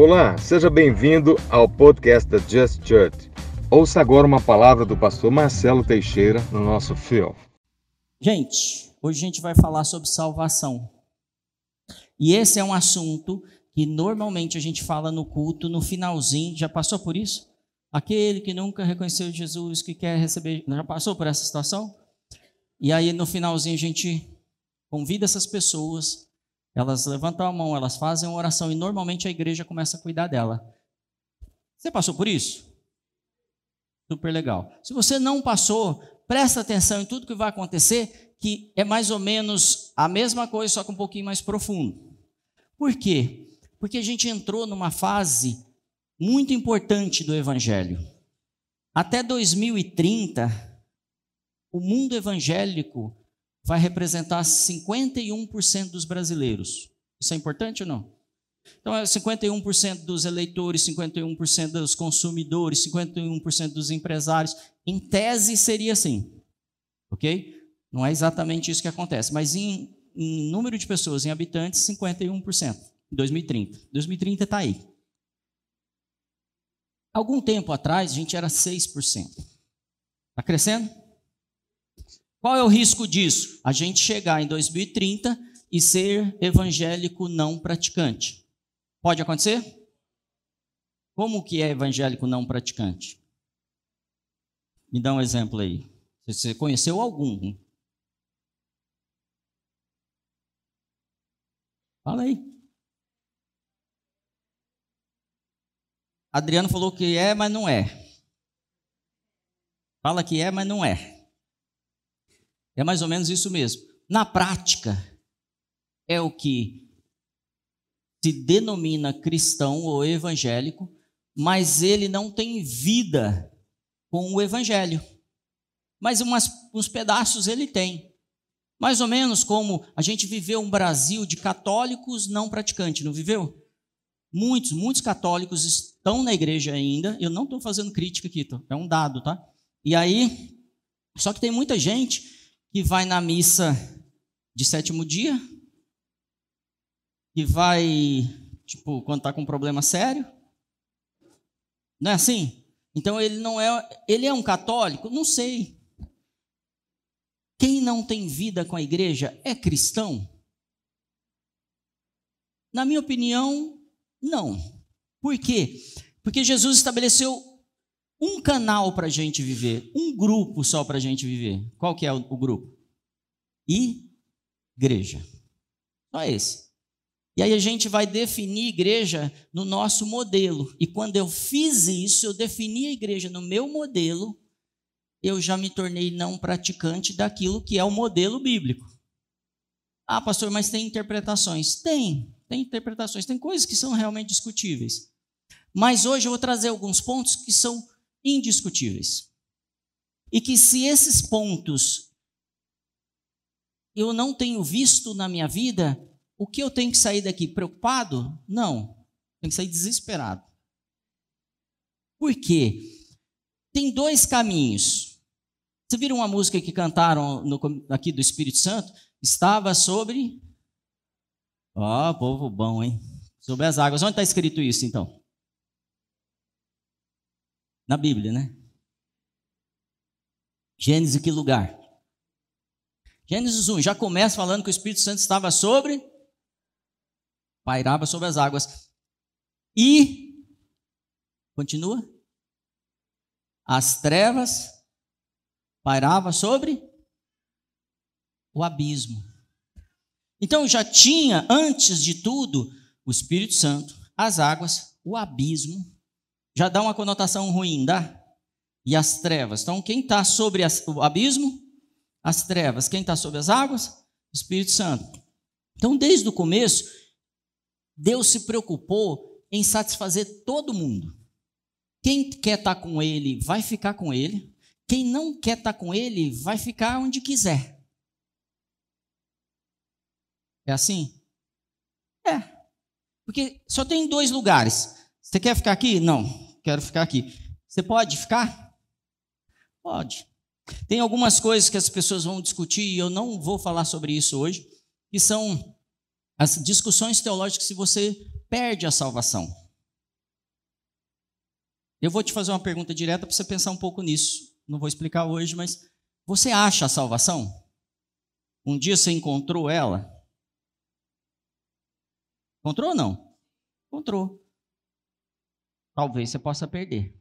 Olá, seja bem-vindo ao podcast da Just Church. Ouça agora uma palavra do pastor Marcelo Teixeira no nosso fio. Gente, hoje a gente vai falar sobre salvação. E esse é um assunto que normalmente a gente fala no culto, no finalzinho. Já passou por isso? Aquele que nunca reconheceu Jesus, que quer receber. Já passou por essa situação? E aí no finalzinho a gente convida essas pessoas elas levantam a mão, elas fazem uma oração e normalmente a igreja começa a cuidar dela. Você passou por isso? Super legal. Se você não passou, presta atenção em tudo que vai acontecer, que é mais ou menos a mesma coisa, só que um pouquinho mais profundo. Por quê? Porque a gente entrou numa fase muito importante do evangelho. Até 2030, o mundo evangélico vai representar 51% dos brasileiros. Isso é importante ou não? Então, é 51% dos eleitores, 51% dos consumidores, 51% dos empresários. Em tese, seria assim. Ok? Não é exatamente isso que acontece, mas em, em número de pessoas, em habitantes, 51%. Em 2030. 2030 está aí. Algum tempo atrás, a gente era 6%. Está crescendo? Qual é o risco disso? A gente chegar em 2030 e ser evangélico não praticante. Pode acontecer? Como que é evangélico não praticante? Me dá um exemplo aí. Você conheceu algum? Fala aí. Adriano falou que é, mas não é. Fala que é, mas não é. É mais ou menos isso mesmo. Na prática, é o que se denomina cristão ou evangélico, mas ele não tem vida com o evangelho. Mas umas, uns pedaços ele tem. Mais ou menos como a gente viveu um Brasil de católicos não praticantes, não viveu? Muitos, muitos católicos estão na igreja ainda. Eu não estou fazendo crítica aqui, é um dado, tá? E aí, só que tem muita gente que vai na missa de sétimo dia, que vai, tipo, quando está com um problema sério. Não é assim? Então ele não é, ele é um católico? Não sei. Quem não tem vida com a igreja é cristão? Na minha opinião, não. Por quê? Porque Jesus estabeleceu um canal para a gente viver, um grupo só para a gente viver. Qual que é o, grupo? Igreja. Só esse. E aí a gente vai definir igreja no nosso modelo. E quando eu fiz isso, eu defini a igreja no meu modelo, eu já me tornei não praticante daquilo que é o modelo bíblico. Ah, pastor, mas tem interpretações? Tem, tem interpretações, tem coisas que são realmente discutíveis. Mas hoje eu vou trazer alguns pontos que são indiscutíveis. E que se esses pontos eu não tenho visto na minha vida, o que eu tenho que sair daqui preocupado? Não, tenho que sair desesperado. Por quê? Tem dois caminhos. Você viram uma música que cantaram no, aqui do Espírito Santo? Estava sobre. Ó, oh, povo bom, hein? Sobre as águas. Onde está escrito isso, então? Na Bíblia, né? Gênesis, que lugar? Gênesis 1 já começa falando que o Espírito Santo estava sobre, pairava sobre as águas. E, continua, as trevas pairava sobre o abismo. Então já tinha, antes de tudo, o Espírito Santo, as águas, o abismo já dá uma conotação ruim, dá? E as trevas. Então, quem está sobre o abismo? As trevas. Quem está sobre as águas? O Espírito Santo. Então, desde o começo, Deus se preocupou em satisfazer todo mundo. Quem quer estar tá com Ele vai ficar com Ele. Quem não quer estar tá com Ele vai ficar onde quiser. É assim? É. Porque só tem dois lugares. Você quer ficar aqui? Não quero ficar aqui. Você pode ficar? Pode. Tem algumas coisas que as pessoas vão discutir e eu não vou falar sobre isso hoje, que são as discussões teológicas se você perde a salvação. Eu vou te fazer uma pergunta direta para você pensar um pouco nisso. Não vou explicar hoje, mas você acha a salvação? Um dia você encontrou ela? Encontrou ou não? Encontrou. Talvez você possa perder.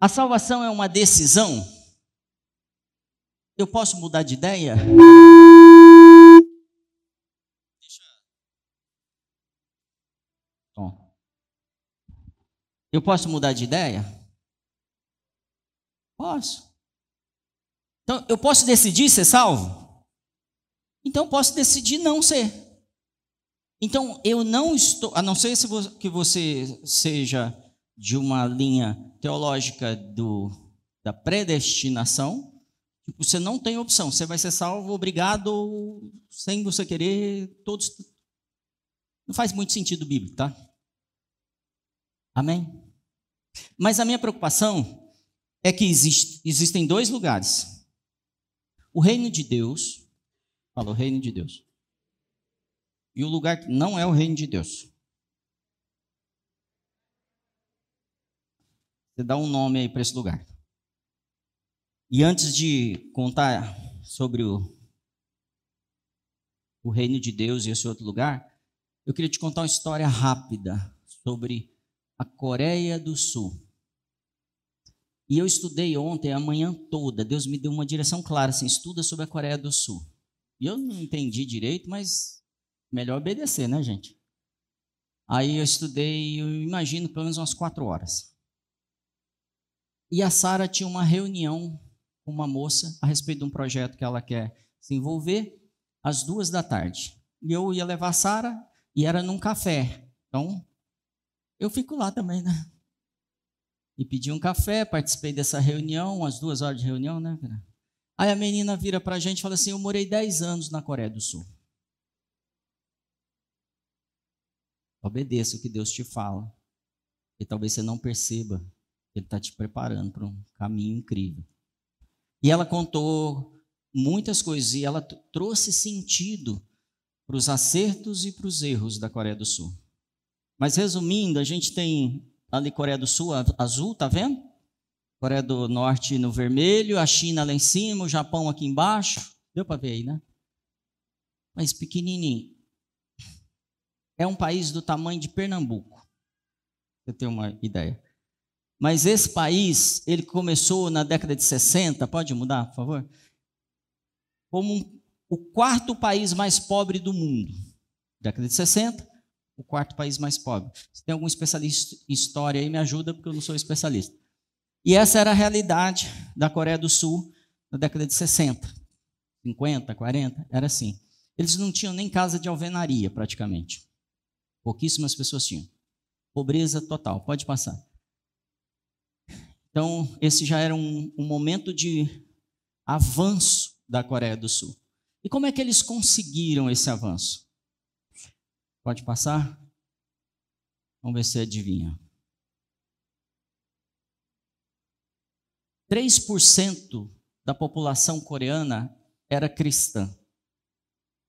A salvação é uma decisão? Eu posso mudar de ideia? Eu posso mudar de ideia? Posso. Então, eu posso decidir ser salvo? Então, posso decidir não ser. Então, eu não estou, a não ser que você seja de uma linha teológica do, da predestinação, tipo, você não tem opção, você vai ser salvo obrigado, sem você querer, todos. Não faz muito sentido bíblico, tá? Amém? Mas a minha preocupação é que existe, existem dois lugares. O reino de Deus, fala o reino de Deus, e o lugar que não é o reino de Deus. Você dá um nome aí para esse lugar. E antes de contar sobre o, o reino de Deus e esse outro lugar, eu queria te contar uma história rápida sobre a Coreia do Sul. E eu estudei ontem a manhã toda. Deus me deu uma direção clara, assim, estuda sobre a Coreia do Sul. E eu não entendi direito, mas melhor obedecer, né, gente? Aí eu estudei, eu imagino, pelo menos umas quatro horas. E a Sara tinha uma reunião com uma moça a respeito de um projeto que ela quer se envolver, às duas da tarde. E eu ia levar a Sara e era num café. Então, eu fico lá também, né? E pedi um café, participei dessa reunião, umas duas horas de reunião, né? Aí a menina vira pra gente e fala assim: Eu morei 10 anos na Coreia do Sul. Obedeça o que Deus te fala. E talvez você não perceba que Ele está te preparando para um caminho incrível. E ela contou muitas coisas e ela trouxe sentido para os acertos e para os erros da Coreia do Sul. Mas resumindo, a gente tem ali Coreia do Sul azul, tá vendo? Coreia do Norte no vermelho, a China lá em cima, o Japão aqui embaixo. Deu para ver aí, né? Mas pequenininho. É um país do tamanho de Pernambuco. Você tem uma ideia. Mas esse país, ele começou na década de 60, pode mudar, por favor? Como um, o quarto país mais pobre do mundo. Década de 60, o quarto país mais pobre. Se tem algum especialista em história aí, me ajuda, porque eu não sou especialista. E essa era a realidade da Coreia do Sul na década de 60, 50, 40, era assim. Eles não tinham nem casa de alvenaria, praticamente. Pouquíssimas pessoas tinham. Pobreza total. Pode passar. Então, esse já era um, um momento de avanço da Coreia do Sul. E como é que eles conseguiram esse avanço? Pode passar? Vamos ver se adivinha. 3% da população coreana era cristã.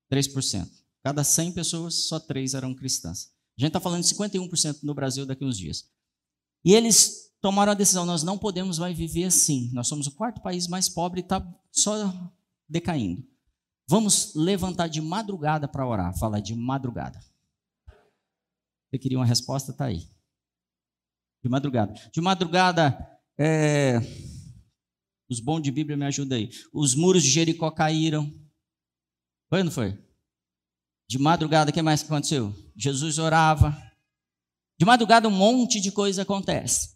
3%. Cada 100 pessoas, só 3 eram cristãs. A gente está falando de 51% no Brasil daqui a uns dias. E eles tomaram a decisão: nós não podemos mais viver assim. Nós somos o quarto país mais pobre e está só decaindo. Vamos levantar de madrugada para orar. Fala de madrugada. Você queria uma resposta? Está aí. De madrugada. De madrugada, é... os bons de Bíblia me ajudam aí. Os muros de Jericó caíram. Foi ou não foi? De madrugada, o que mais aconteceu? Jesus orava. De madrugada, um monte de coisa acontece.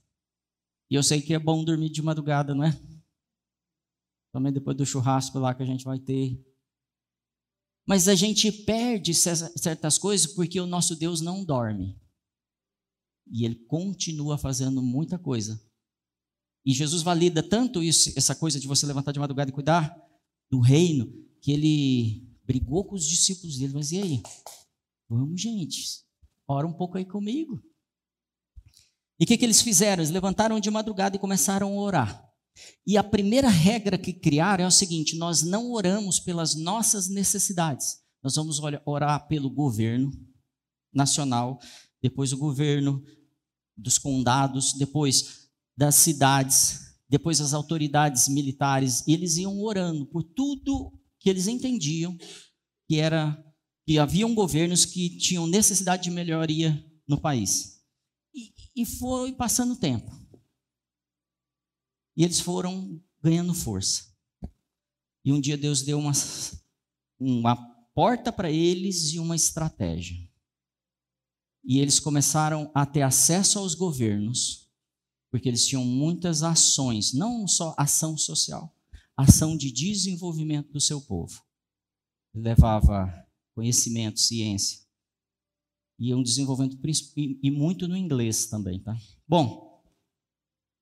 E eu sei que é bom dormir de madrugada, não é? Também depois do churrasco lá que a gente vai ter. Mas a gente perde certas coisas porque o nosso Deus não dorme. E ele continua fazendo muita coisa. E Jesus valida tanto isso, essa coisa de você levantar de madrugada e cuidar do reino, que ele brigou com os discípulos dele. Mas e aí? Vamos, gente, ora um pouco aí comigo. E o que, que eles fizeram? Eles levantaram de madrugada e começaram a orar. E a primeira regra que criaram é o seguinte: nós não oramos pelas nossas necessidades. Nós vamos orar pelo governo nacional, depois o governo dos condados, depois das cidades, depois as autoridades militares, e eles iam orando por tudo que eles entendiam que era que haviam governos que tinham necessidade de melhoria no país. E, e foi passando o tempo. E eles foram ganhando força. E um dia Deus deu uma, uma porta para eles e uma estratégia. E eles começaram a ter acesso aos governos, porque eles tinham muitas ações, não só ação social, ação de desenvolvimento do seu povo. Ele levava conhecimento, ciência. E um desenvolvimento e muito no inglês também, tá? Bom,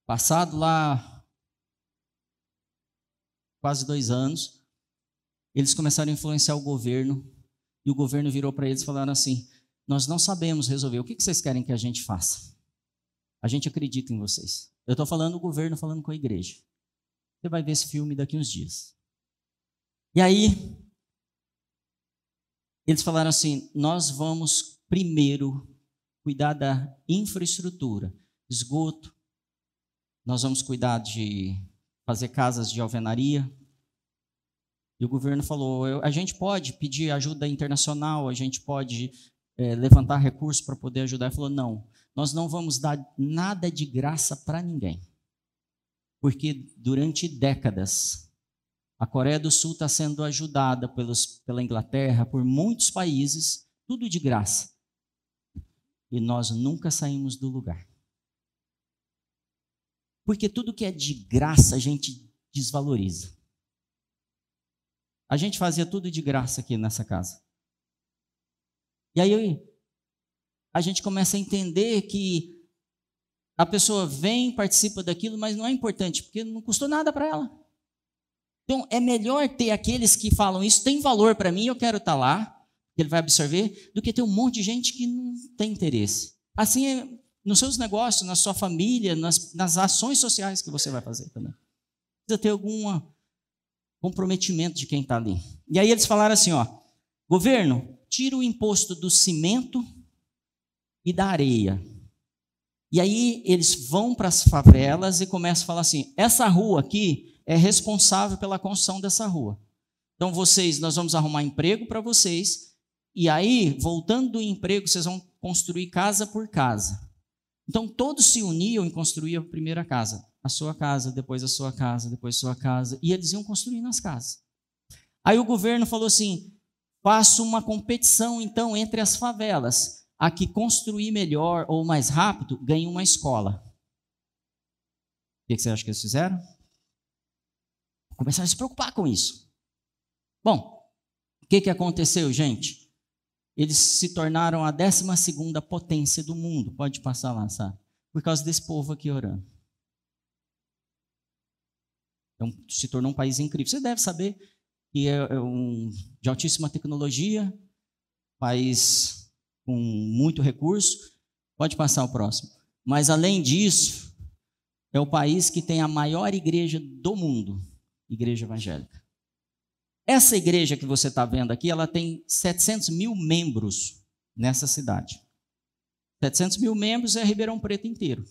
passado lá quase dois anos, eles começaram a influenciar o governo e o governo virou para eles e falaram assim: Nós não sabemos resolver. O que vocês querem que a gente faça? A gente acredita em vocês. Eu estou falando o governo falando com a igreja. Você vai ver esse filme daqui uns dias. E aí, eles falaram assim: nós vamos primeiro cuidar da infraestrutura, esgoto, nós vamos cuidar de fazer casas de alvenaria. E o governo falou: a gente pode pedir ajuda internacional, a gente pode é, levantar recursos para poder ajudar. Ele falou: não, nós não vamos dar nada de graça para ninguém. Porque durante décadas a Coreia do Sul está sendo ajudada pelos, pela Inglaterra, por muitos países, tudo de graça. E nós nunca saímos do lugar. Porque tudo que é de graça a gente desvaloriza. A gente fazia tudo de graça aqui nessa casa. E aí a gente começa a entender que a pessoa vem, participa daquilo, mas não é importante, porque não custou nada para ela. Então, é melhor ter aqueles que falam isso tem valor para mim, eu quero estar tá lá, ele vai absorver, do que ter um monte de gente que não tem interesse. Assim é nos seus negócios, na sua família, nas, nas ações sociais que você vai fazer também. Precisa ter algum comprometimento de quem está ali. E aí eles falaram assim: ó, governo, tira o imposto do cimento e da areia. E aí eles vão para as favelas e começam a falar assim: essa rua aqui é responsável pela construção dessa rua. Então, vocês, nós vamos arrumar emprego para vocês, e aí, voltando do emprego, vocês vão construir casa por casa. Então, todos se uniam em construir a primeira casa. A sua casa, depois a sua casa, depois a sua casa. E eles iam construindo as casas. Aí o governo falou assim: faça uma competição, então, entre as favelas. A que construir melhor ou mais rápido ganha uma escola. O que você acha que eles fizeram? Começaram a se preocupar com isso. Bom, o que, que aconteceu, gente? Eles se tornaram a 12 potência do mundo. Pode passar lá, sabe? Por causa desse povo aqui orando. Então, se tornou um país incrível. Você deve saber que é, é um de altíssima tecnologia, país com muito recurso. Pode passar o próximo. Mas além disso, é o país que tem a maior igreja do mundo igreja evangélica. Essa igreja que você está vendo aqui, ela tem 700 mil membros nessa cidade. 700 mil membros é Ribeirão Preto inteiro.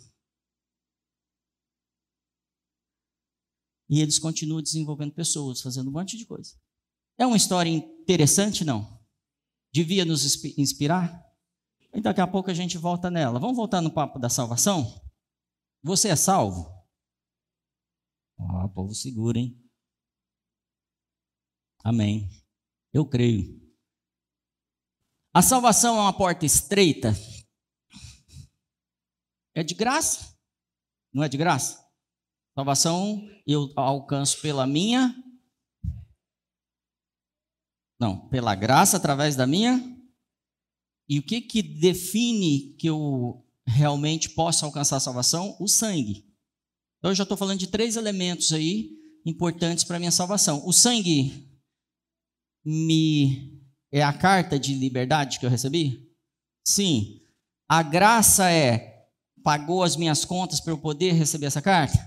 E eles continuam desenvolvendo pessoas, fazendo um monte de coisa. É uma história interessante, não? Devia nos inspirar? E daqui a pouco a gente volta nela. Vamos voltar no papo da salvação? Você é salvo? Ah, povo seguro, hein? Amém. Eu creio. A salvação é uma porta estreita. É de graça? Não é de graça? Salvação eu alcanço pela minha. Não, pela graça através da minha. E o que que define que eu realmente posso alcançar a salvação? O sangue. Então eu já estou falando de três elementos aí importantes para a minha salvação. O sangue me é a carta de liberdade que eu recebi? Sim. A graça é pagou as minhas contas para eu poder receber essa carta?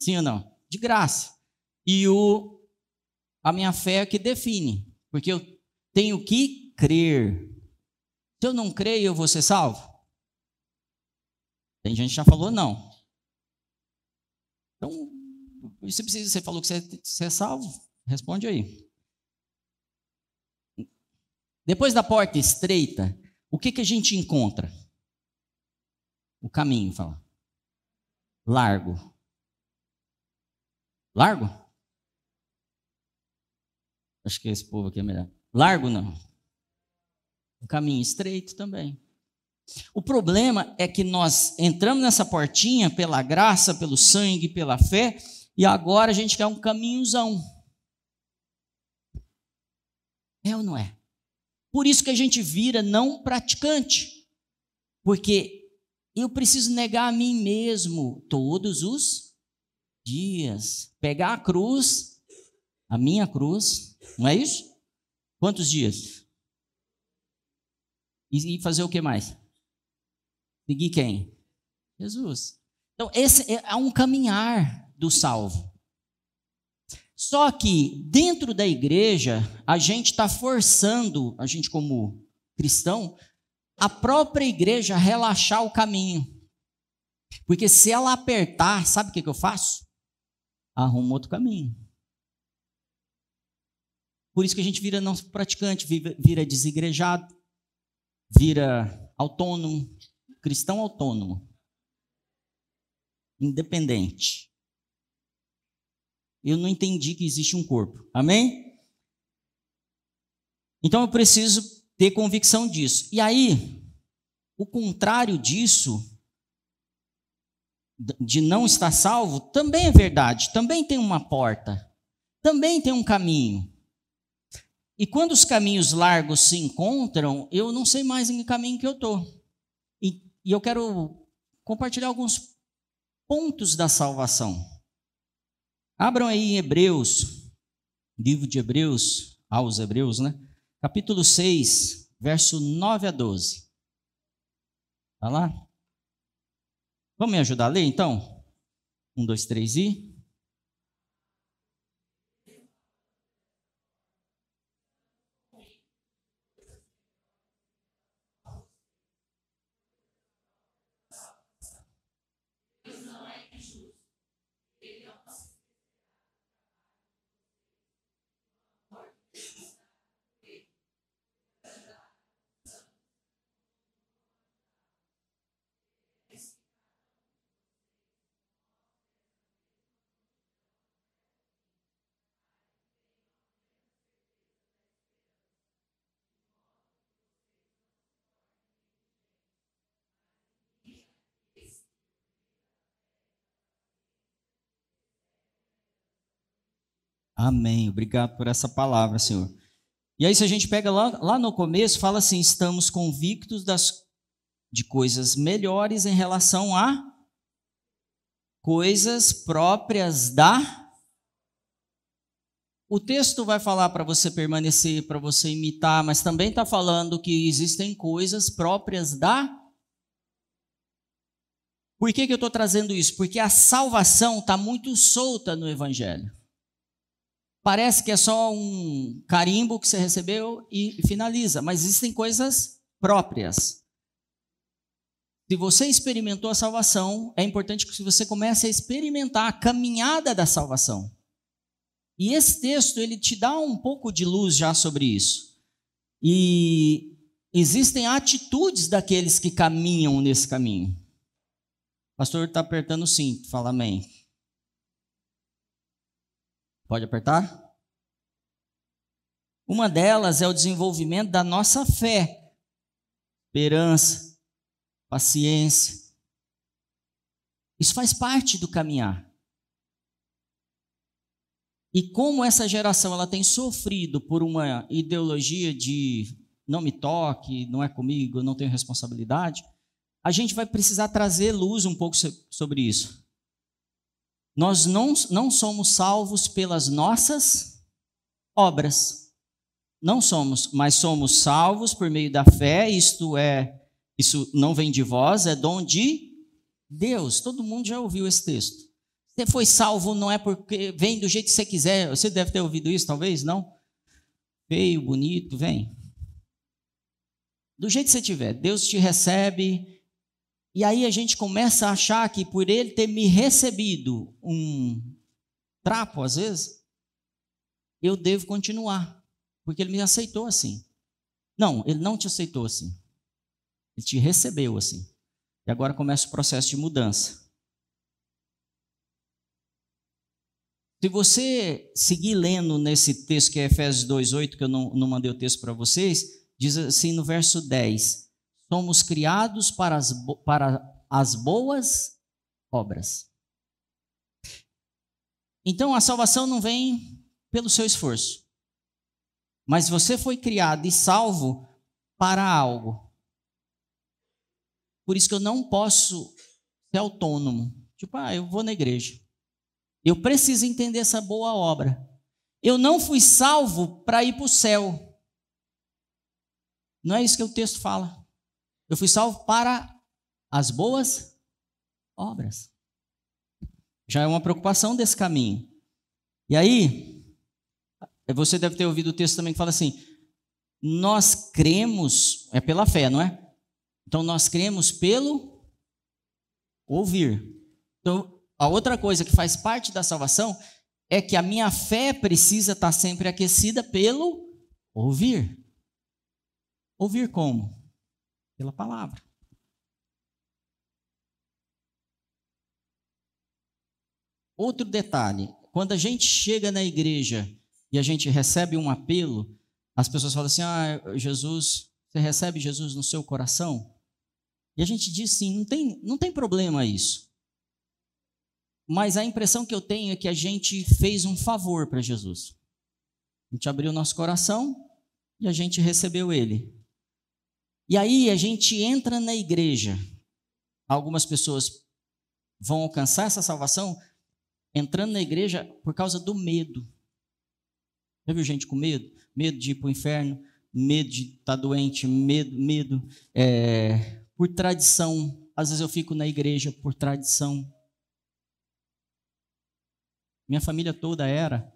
Sim ou não? De graça. E o a minha fé é que define, porque eu tenho que crer. Se eu não creio, eu vou ser salvo? Tem gente que já falou não. Então, você precisa, você falou que você, você é salvo? Responde aí. Depois da porta estreita, o que, que a gente encontra? O caminho, fala. Largo. Largo? Acho que esse povo aqui é melhor. Largo não. O caminho estreito também. O problema é que nós entramos nessa portinha pela graça, pelo sangue, pela fé, e agora a gente quer um caminhozão. É ou não é? Por isso que a gente vira não praticante. Porque eu preciso negar a mim mesmo todos os dias. Pegar a cruz, a minha cruz, não é isso? Quantos dias? E fazer o que mais? Seguir quem? Jesus. Então, esse é um caminhar do salvo. Só que dentro da igreja, a gente está forçando, a gente como cristão, a própria igreja a relaxar o caminho. Porque se ela apertar, sabe o que, que eu faço? Arrumo outro caminho. Por isso que a gente vira não praticante, vira desigrejado, vira autônomo, cristão autônomo, independente. Eu não entendi que existe um corpo. Amém? Então eu preciso ter convicção disso. E aí, o contrário disso, de não estar salvo, também é verdade. Também tem uma porta. Também tem um caminho. E quando os caminhos largos se encontram, eu não sei mais em que caminho que eu estou. E eu quero compartilhar alguns pontos da salvação. Abram aí em Hebreus, livro de Hebreus, aos Hebreus, né? Capítulo 6, verso 9 a 12. Tá lá? Vamos me ajudar a ler então? Um, dois, três e. Amém. Obrigado por essa palavra, Senhor. E aí, se a gente pega lá, lá no começo, fala assim: estamos convictos das, de coisas melhores em relação a coisas próprias da. O texto vai falar para você permanecer, para você imitar, mas também está falando que existem coisas próprias da. Por que, que eu estou trazendo isso? Porque a salvação está muito solta no Evangelho. Parece que é só um carimbo que você recebeu e finaliza, mas existem coisas próprias. Se você experimentou a salvação, é importante que você comece a experimentar a caminhada da salvação. E esse texto ele te dá um pouco de luz já sobre isso. E existem atitudes daqueles que caminham nesse caminho. O pastor está apertando o cinto, fala amém. Pode apertar? Uma delas é o desenvolvimento da nossa fé, esperança, paciência. Isso faz parte do caminhar. E como essa geração ela tem sofrido por uma ideologia de não me toque, não é comigo, não tenho responsabilidade, a gente vai precisar trazer luz um pouco sobre isso. Nós não, não somos salvos pelas nossas obras. Não somos, mas somos salvos por meio da fé, isto é, isso não vem de vós, é dom de Deus. Todo mundo já ouviu esse texto. Você foi salvo não é porque vem do jeito que você quiser. Você deve ter ouvido isso, talvez, não? Feio, bonito, vem. Do jeito que você tiver, Deus te recebe E aí a gente começa a achar que por ele ter me recebido um trapo, às vezes, eu devo continuar, porque ele me aceitou assim. Não, ele não te aceitou assim. Ele te recebeu assim. E agora começa o processo de mudança. Se você seguir lendo nesse texto que é Efésios 2,8, que eu não, não mandei o texto para vocês, diz assim no verso 10: Somos criados para as, para as boas obras. Então a salvação não vem pelo seu esforço. Mas você foi criado e salvo para algo. Por isso que eu não posso ser autônomo. Tipo, ah, eu vou na igreja. Eu preciso entender essa boa obra. Eu não fui salvo para ir para o céu. Não é isso que o texto fala. Eu fui salvo para as boas obras. Já é uma preocupação desse caminho. E aí, você deve ter ouvido o texto também que fala assim: nós cremos, é pela fé, não é? Então nós cremos pelo ouvir. Então, a outra coisa que faz parte da salvação é que a minha fé precisa estar sempre aquecida pelo ouvir. Ouvir como? Pela palavra. Outro detalhe: quando a gente chega na igreja e a gente recebe um apelo, as pessoas falam assim: Ah, Jesus, você recebe Jesus no seu coração? E a gente diz sim, não tem, não tem problema isso. Mas a impressão que eu tenho é que a gente fez um favor para Jesus. A gente abriu nosso coração e a gente recebeu ele. E aí a gente entra na igreja. Algumas pessoas vão alcançar essa salvação entrando na igreja por causa do medo. Já viu gente com medo? Medo de ir para o inferno, medo de estar tá doente, medo, medo é, por tradição. Às vezes eu fico na igreja por tradição. Minha família toda era.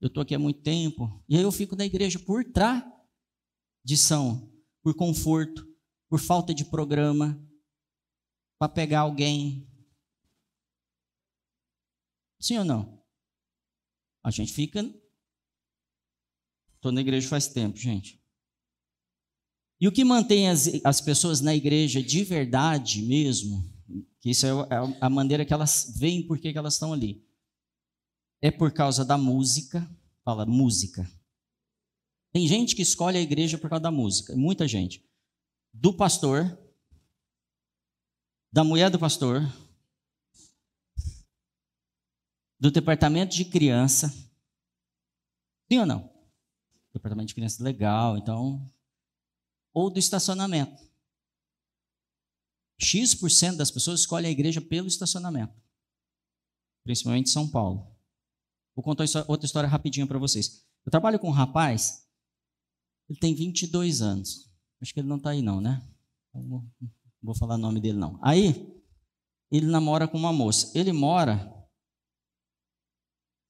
Eu estou aqui há muito tempo. E aí eu fico na igreja por tradição, por conforto, por falta de programa, para pegar alguém, Sim ou não? A gente fica. Estou na igreja faz tempo, gente. E o que mantém as, as pessoas na igreja de verdade mesmo, que isso é, é a maneira que elas veem por que elas estão ali, é por causa da música. Fala, música. Tem gente que escolhe a igreja por causa da música, muita gente. Do pastor, da mulher do pastor, do departamento de criança. Sim ou não? Departamento de criança legal, então. Ou do estacionamento. X% das pessoas escolhem a igreja pelo estacionamento. Principalmente em São Paulo. Vou contar outra história rapidinho para vocês. Eu trabalho com um rapaz, ele tem 22 anos. Acho que ele não está aí não, né? Não vou falar o nome dele não. Aí, ele namora com uma moça. Ele mora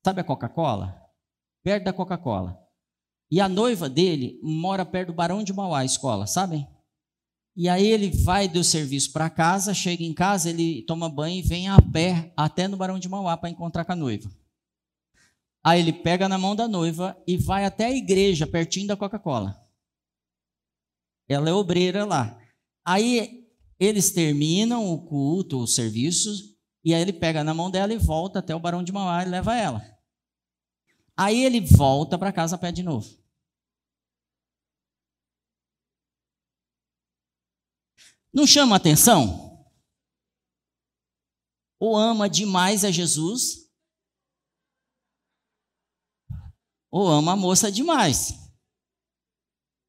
Sabe a Coca-Cola? Perto da Coca-Cola. E a noiva dele mora perto do Barão de Mauá, a escola, sabem? E aí ele vai do serviço para casa, chega em casa, ele toma banho e vem a pé até no Barão de Mauá para encontrar com a noiva. Aí ele pega na mão da noiva e vai até a igreja, pertinho da Coca-Cola. Ela é obreira lá. Aí eles terminam o culto, o serviço, e aí ele pega na mão dela e volta até o Barão de Mauá e leva ela. Aí ele volta para casa a pé de novo. Não chama atenção? Ou ama demais a Jesus? Ou ama a moça demais?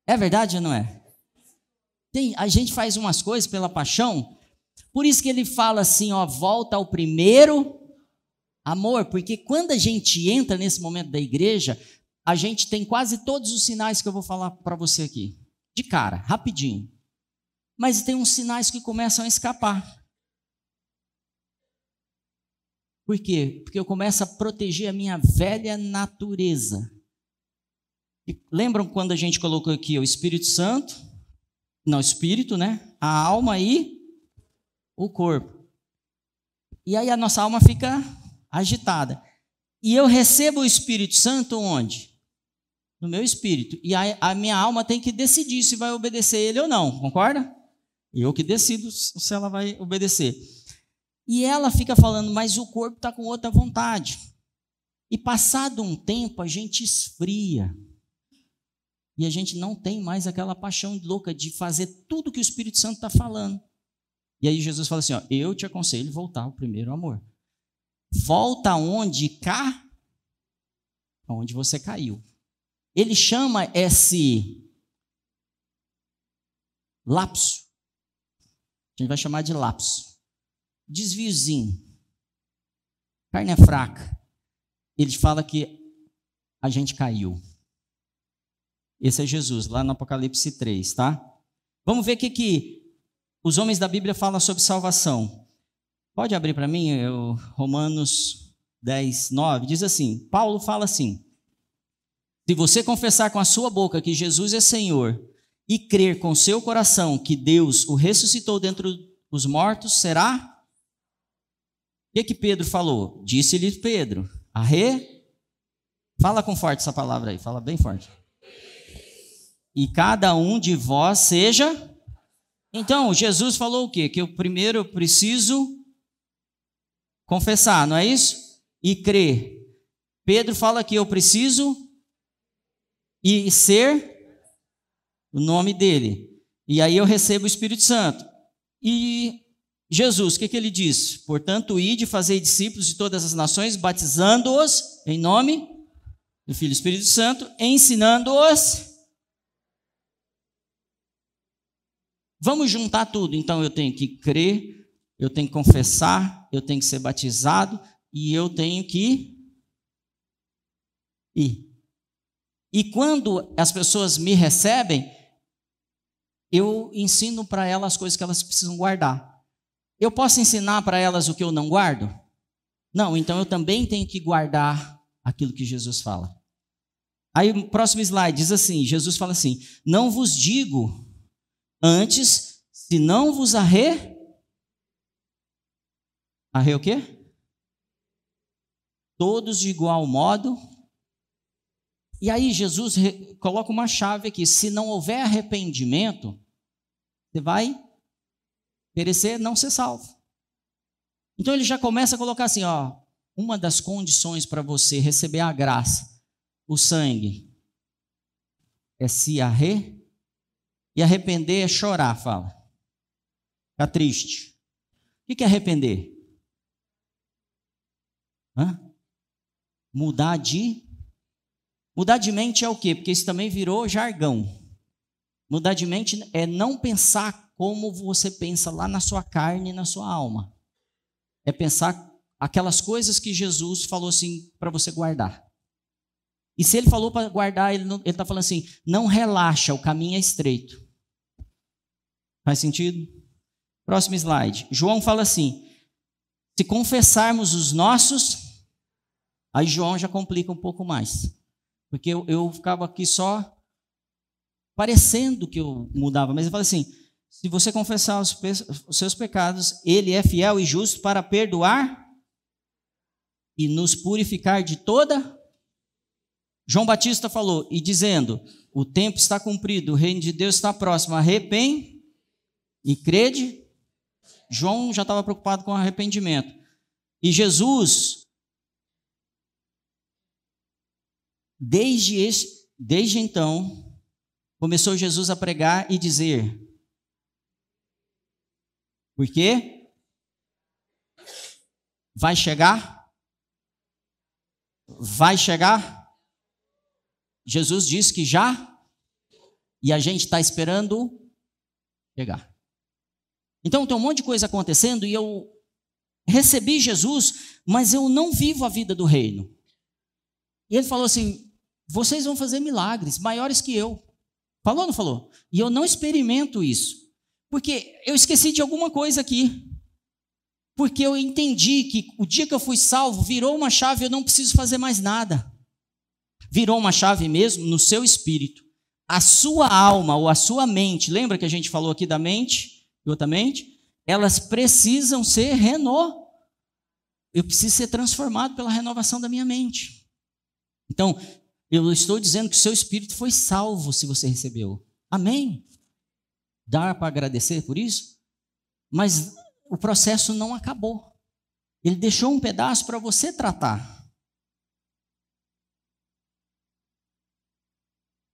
É verdade ou não é? Tem, a gente faz umas coisas pela paixão, por isso que ele fala assim, ó, volta ao primeiro Amor, porque quando a gente entra nesse momento da igreja, a gente tem quase todos os sinais que eu vou falar para você aqui. De cara, rapidinho. Mas tem uns sinais que começam a escapar. Por quê? Porque eu começo a proteger a minha velha natureza. E lembram quando a gente colocou aqui o Espírito Santo? Não, Espírito, né? A alma e o corpo. E aí a nossa alma fica agitada. E eu recebo o Espírito Santo onde? No meu espírito. E a, a minha alma tem que decidir se vai obedecer ele ou não, concorda? Eu que decido se ela vai obedecer. E ela fica falando, mas o corpo está com outra vontade. E passado um tempo, a gente esfria. E a gente não tem mais aquela paixão louca de fazer tudo que o Espírito Santo está falando. E aí Jesus fala assim: ó, eu te aconselho voltar ao primeiro amor. Volta onde cá, onde você caiu. Ele chama esse lapso. A gente vai chamar de lapso. Desviozinho. Carne é fraca. Ele fala que a gente caiu. Esse é Jesus, lá no Apocalipse 3, tá? Vamos ver o que, que os homens da Bíblia falam sobre salvação. Pode abrir para mim, eu, Romanos 10, 9. Diz assim: Paulo fala assim: Se você confessar com a sua boca que Jesus é Senhor e crer com seu coração que Deus o ressuscitou dentre os mortos, será? O que, que Pedro falou? Disse-lhe Pedro: Arre? Fala com forte essa palavra aí, fala bem forte e cada um de vós seja. Então, Jesus falou o quê? Que eu primeiro preciso confessar, não é isso? E crer. Pedro fala que eu preciso e ser o nome dele. E aí eu recebo o Espírito Santo. E Jesus, o que, que ele diz? Portanto, ide fazer discípulos de todas as nações, batizando-os em nome do Filho Espírito Santo, ensinando-os Vamos juntar tudo. Então eu tenho que crer, eu tenho que confessar, eu tenho que ser batizado e eu tenho que ir. E quando as pessoas me recebem, eu ensino para elas as coisas que elas precisam guardar. Eu posso ensinar para elas o que eu não guardo? Não, então eu também tenho que guardar aquilo que Jesus fala. Aí o próximo slide diz assim: Jesus fala assim: Não vos digo Antes, se não vos arre. Arre o quê? Todos de igual modo. E aí Jesus coloca uma chave aqui: se não houver arrependimento, você vai perecer, não ser salvo. Então ele já começa a colocar assim, ó, uma das condições para você receber a graça, o sangue, é se arrepender e arrepender é chorar, fala. Ficar triste. O que é arrepender? Hã? Mudar de. Mudar de mente é o quê? Porque isso também virou jargão. Mudar de mente é não pensar como você pensa lá na sua carne e na sua alma. É pensar aquelas coisas que Jesus falou assim para você guardar. E se ele falou para guardar, ele está falando assim: não relaxa, o caminho é estreito. Faz sentido? Próximo slide. João fala assim: se confessarmos os nossos, aí João já complica um pouco mais. Porque eu, eu ficava aqui só parecendo que eu mudava, mas ele fala assim: se você confessar os, os seus pecados, ele é fiel e justo para perdoar e nos purificar de toda. João Batista falou, e dizendo: o tempo está cumprido, o reino de Deus está próximo, arrepende e crede. João já estava preocupado com arrependimento. E Jesus, desde, esse, desde então, começou Jesus a pregar e dizer: Por quê? Vai chegar? Vai chegar? Jesus disse que já, e a gente está esperando chegar. Então tem um monte de coisa acontecendo e eu recebi Jesus, mas eu não vivo a vida do reino. E ele falou assim: vocês vão fazer milagres maiores que eu. Falou ou não falou? E eu não experimento isso. Porque eu esqueci de alguma coisa aqui. Porque eu entendi que o dia que eu fui salvo, virou uma chave, eu não preciso fazer mais nada. Virou uma chave mesmo no seu espírito. A sua alma ou a sua mente, lembra que a gente falou aqui da mente? E outra mente, elas precisam ser renovadas. Eu preciso ser transformado pela renovação da minha mente. Então, eu estou dizendo que o seu espírito foi salvo se você recebeu. Amém? Dá para agradecer por isso? Mas o processo não acabou. Ele deixou um pedaço para você tratar.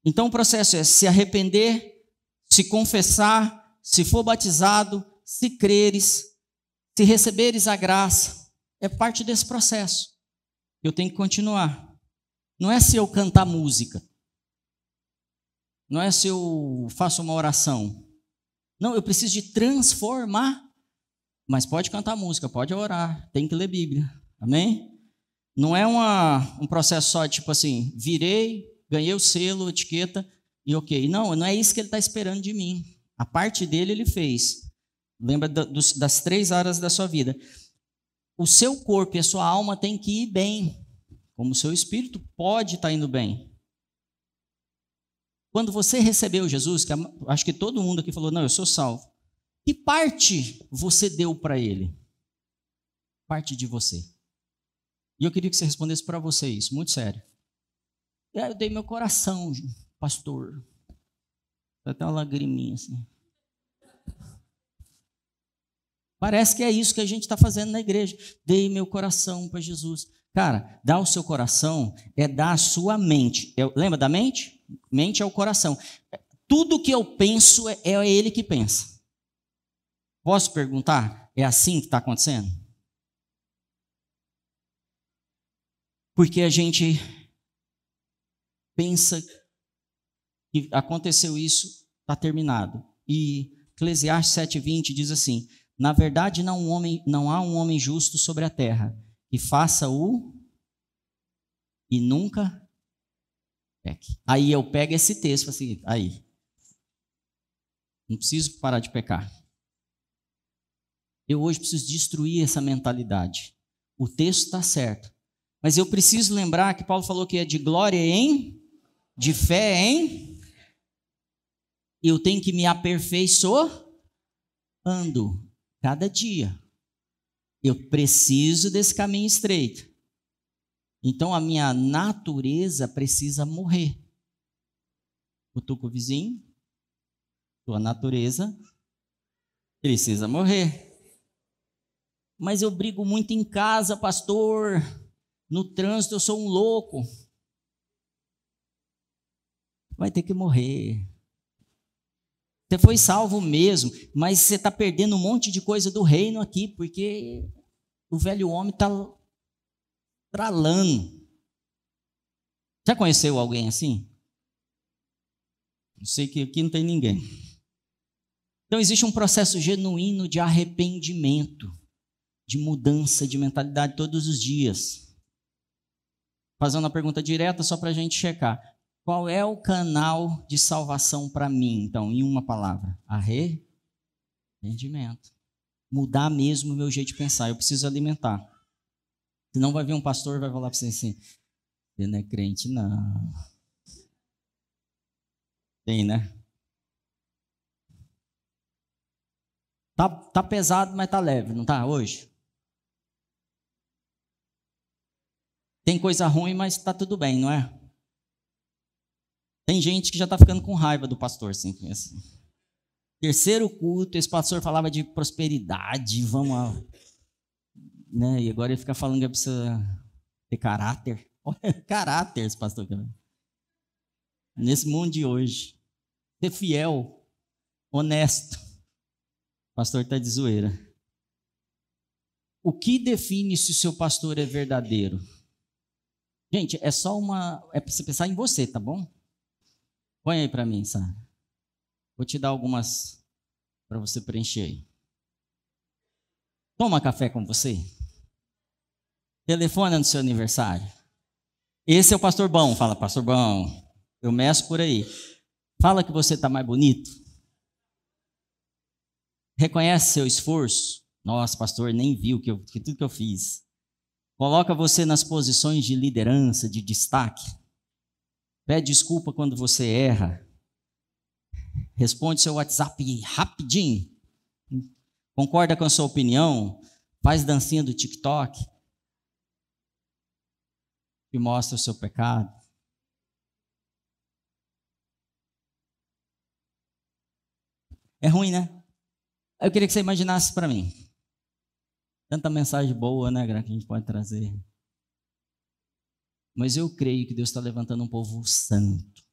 Então o processo é se arrepender, se confessar, se for batizado, se creres, se receberes a graça. É parte desse processo. Eu tenho que continuar. Não é se eu cantar música. Não é se eu faço uma oração. Não, eu preciso de transformar. Mas pode cantar música, pode orar, tem que ler Bíblia. Amém? Não é uma, um processo só tipo assim, virei, ganhei o selo, etiqueta e ok. Não, não é isso que ele está esperando de mim. A parte dele ele fez. Lembra das três áreas da sua vida. O seu corpo e a sua alma têm que ir bem, como o seu espírito pode estar tá indo bem. Quando você recebeu Jesus, que acho que todo mundo aqui falou, não, eu sou salvo. Que parte você deu para ele? Parte de você. E eu queria que você respondesse para você isso, muito sério. Eu dei meu coração, pastor. Até uma lagriminha assim. Parece que é isso que a gente está fazendo na igreja. Dei meu coração para Jesus. Cara, dar o seu coração é dar a sua mente. Eu, lembra da mente? Mente é o coração. Tudo que eu penso é, é ele que pensa. Posso perguntar? É assim que está acontecendo? Porque a gente pensa que aconteceu isso, está terminado. E Eclesiastes 7,20 diz assim: Na verdade, não, um homem, não há um homem justo sobre a terra que faça o e nunca peque. Aí eu pego esse texto assim, aí. Não preciso parar de pecar. Eu hoje preciso destruir essa mentalidade. O texto está certo. Mas eu preciso lembrar que Paulo falou que é de glória em de fé em eu tenho que me aperfeiçoando cada dia. Eu preciso desse caminho estreito. Então a minha natureza precisa morrer. Cutuca o vizinho, tua natureza precisa morrer. Mas eu brigo muito em casa, pastor. No trânsito eu sou um louco vai ter que morrer. Você foi salvo mesmo, mas você está perdendo um monte de coisa do reino aqui, porque o velho homem está tralando. Já conheceu alguém assim? Não sei que aqui não tem ninguém. Então existe um processo genuíno de arrependimento, de mudança de mentalidade todos os dias. Fazendo uma pergunta direta só para a gente checar. Qual é o canal de salvação para mim, então, em uma palavra? Arrependimento. Mudar mesmo o meu jeito de pensar. Eu preciso alimentar. Senão vai vir um pastor e vai falar para você assim: você não é crente, não. Tem, né? Tá, tá pesado, mas tá leve, não tá hoje? Tem coisa ruim, mas tá tudo bem, não é? Tem gente que já está ficando com raiva do pastor, assim, assim. Terceiro culto, esse pastor falava de prosperidade, vamos lá. Né? E agora ele fica falando que precisa ter caráter. Caráter esse pastor. Nesse mundo de hoje. Ser fiel, honesto. O pastor está de zoeira. O que define se o seu pastor é verdadeiro? Gente, é só uma. É para você pensar em você, tá bom? Põe aí para mim, Sara. Vou te dar algumas para você preencher aí. Toma café com você. Telefona no seu aniversário. Esse é o pastor bom. Fala, pastor bom. Eu meço por aí. Fala que você está mais bonito. Reconhece seu esforço. Nossa, pastor, nem viu que, eu, que tudo que eu fiz. Coloca você nas posições de liderança, de destaque. Pede desculpa quando você erra. Responde seu WhatsApp rapidinho. Concorda com a sua opinião? Faz dancinha do TikTok? Que mostra o seu pecado? É ruim, né? Eu queria que você imaginasse para mim. Tanta mensagem boa, né, que a gente pode trazer. Mas eu creio que Deus está levantando um povo santo.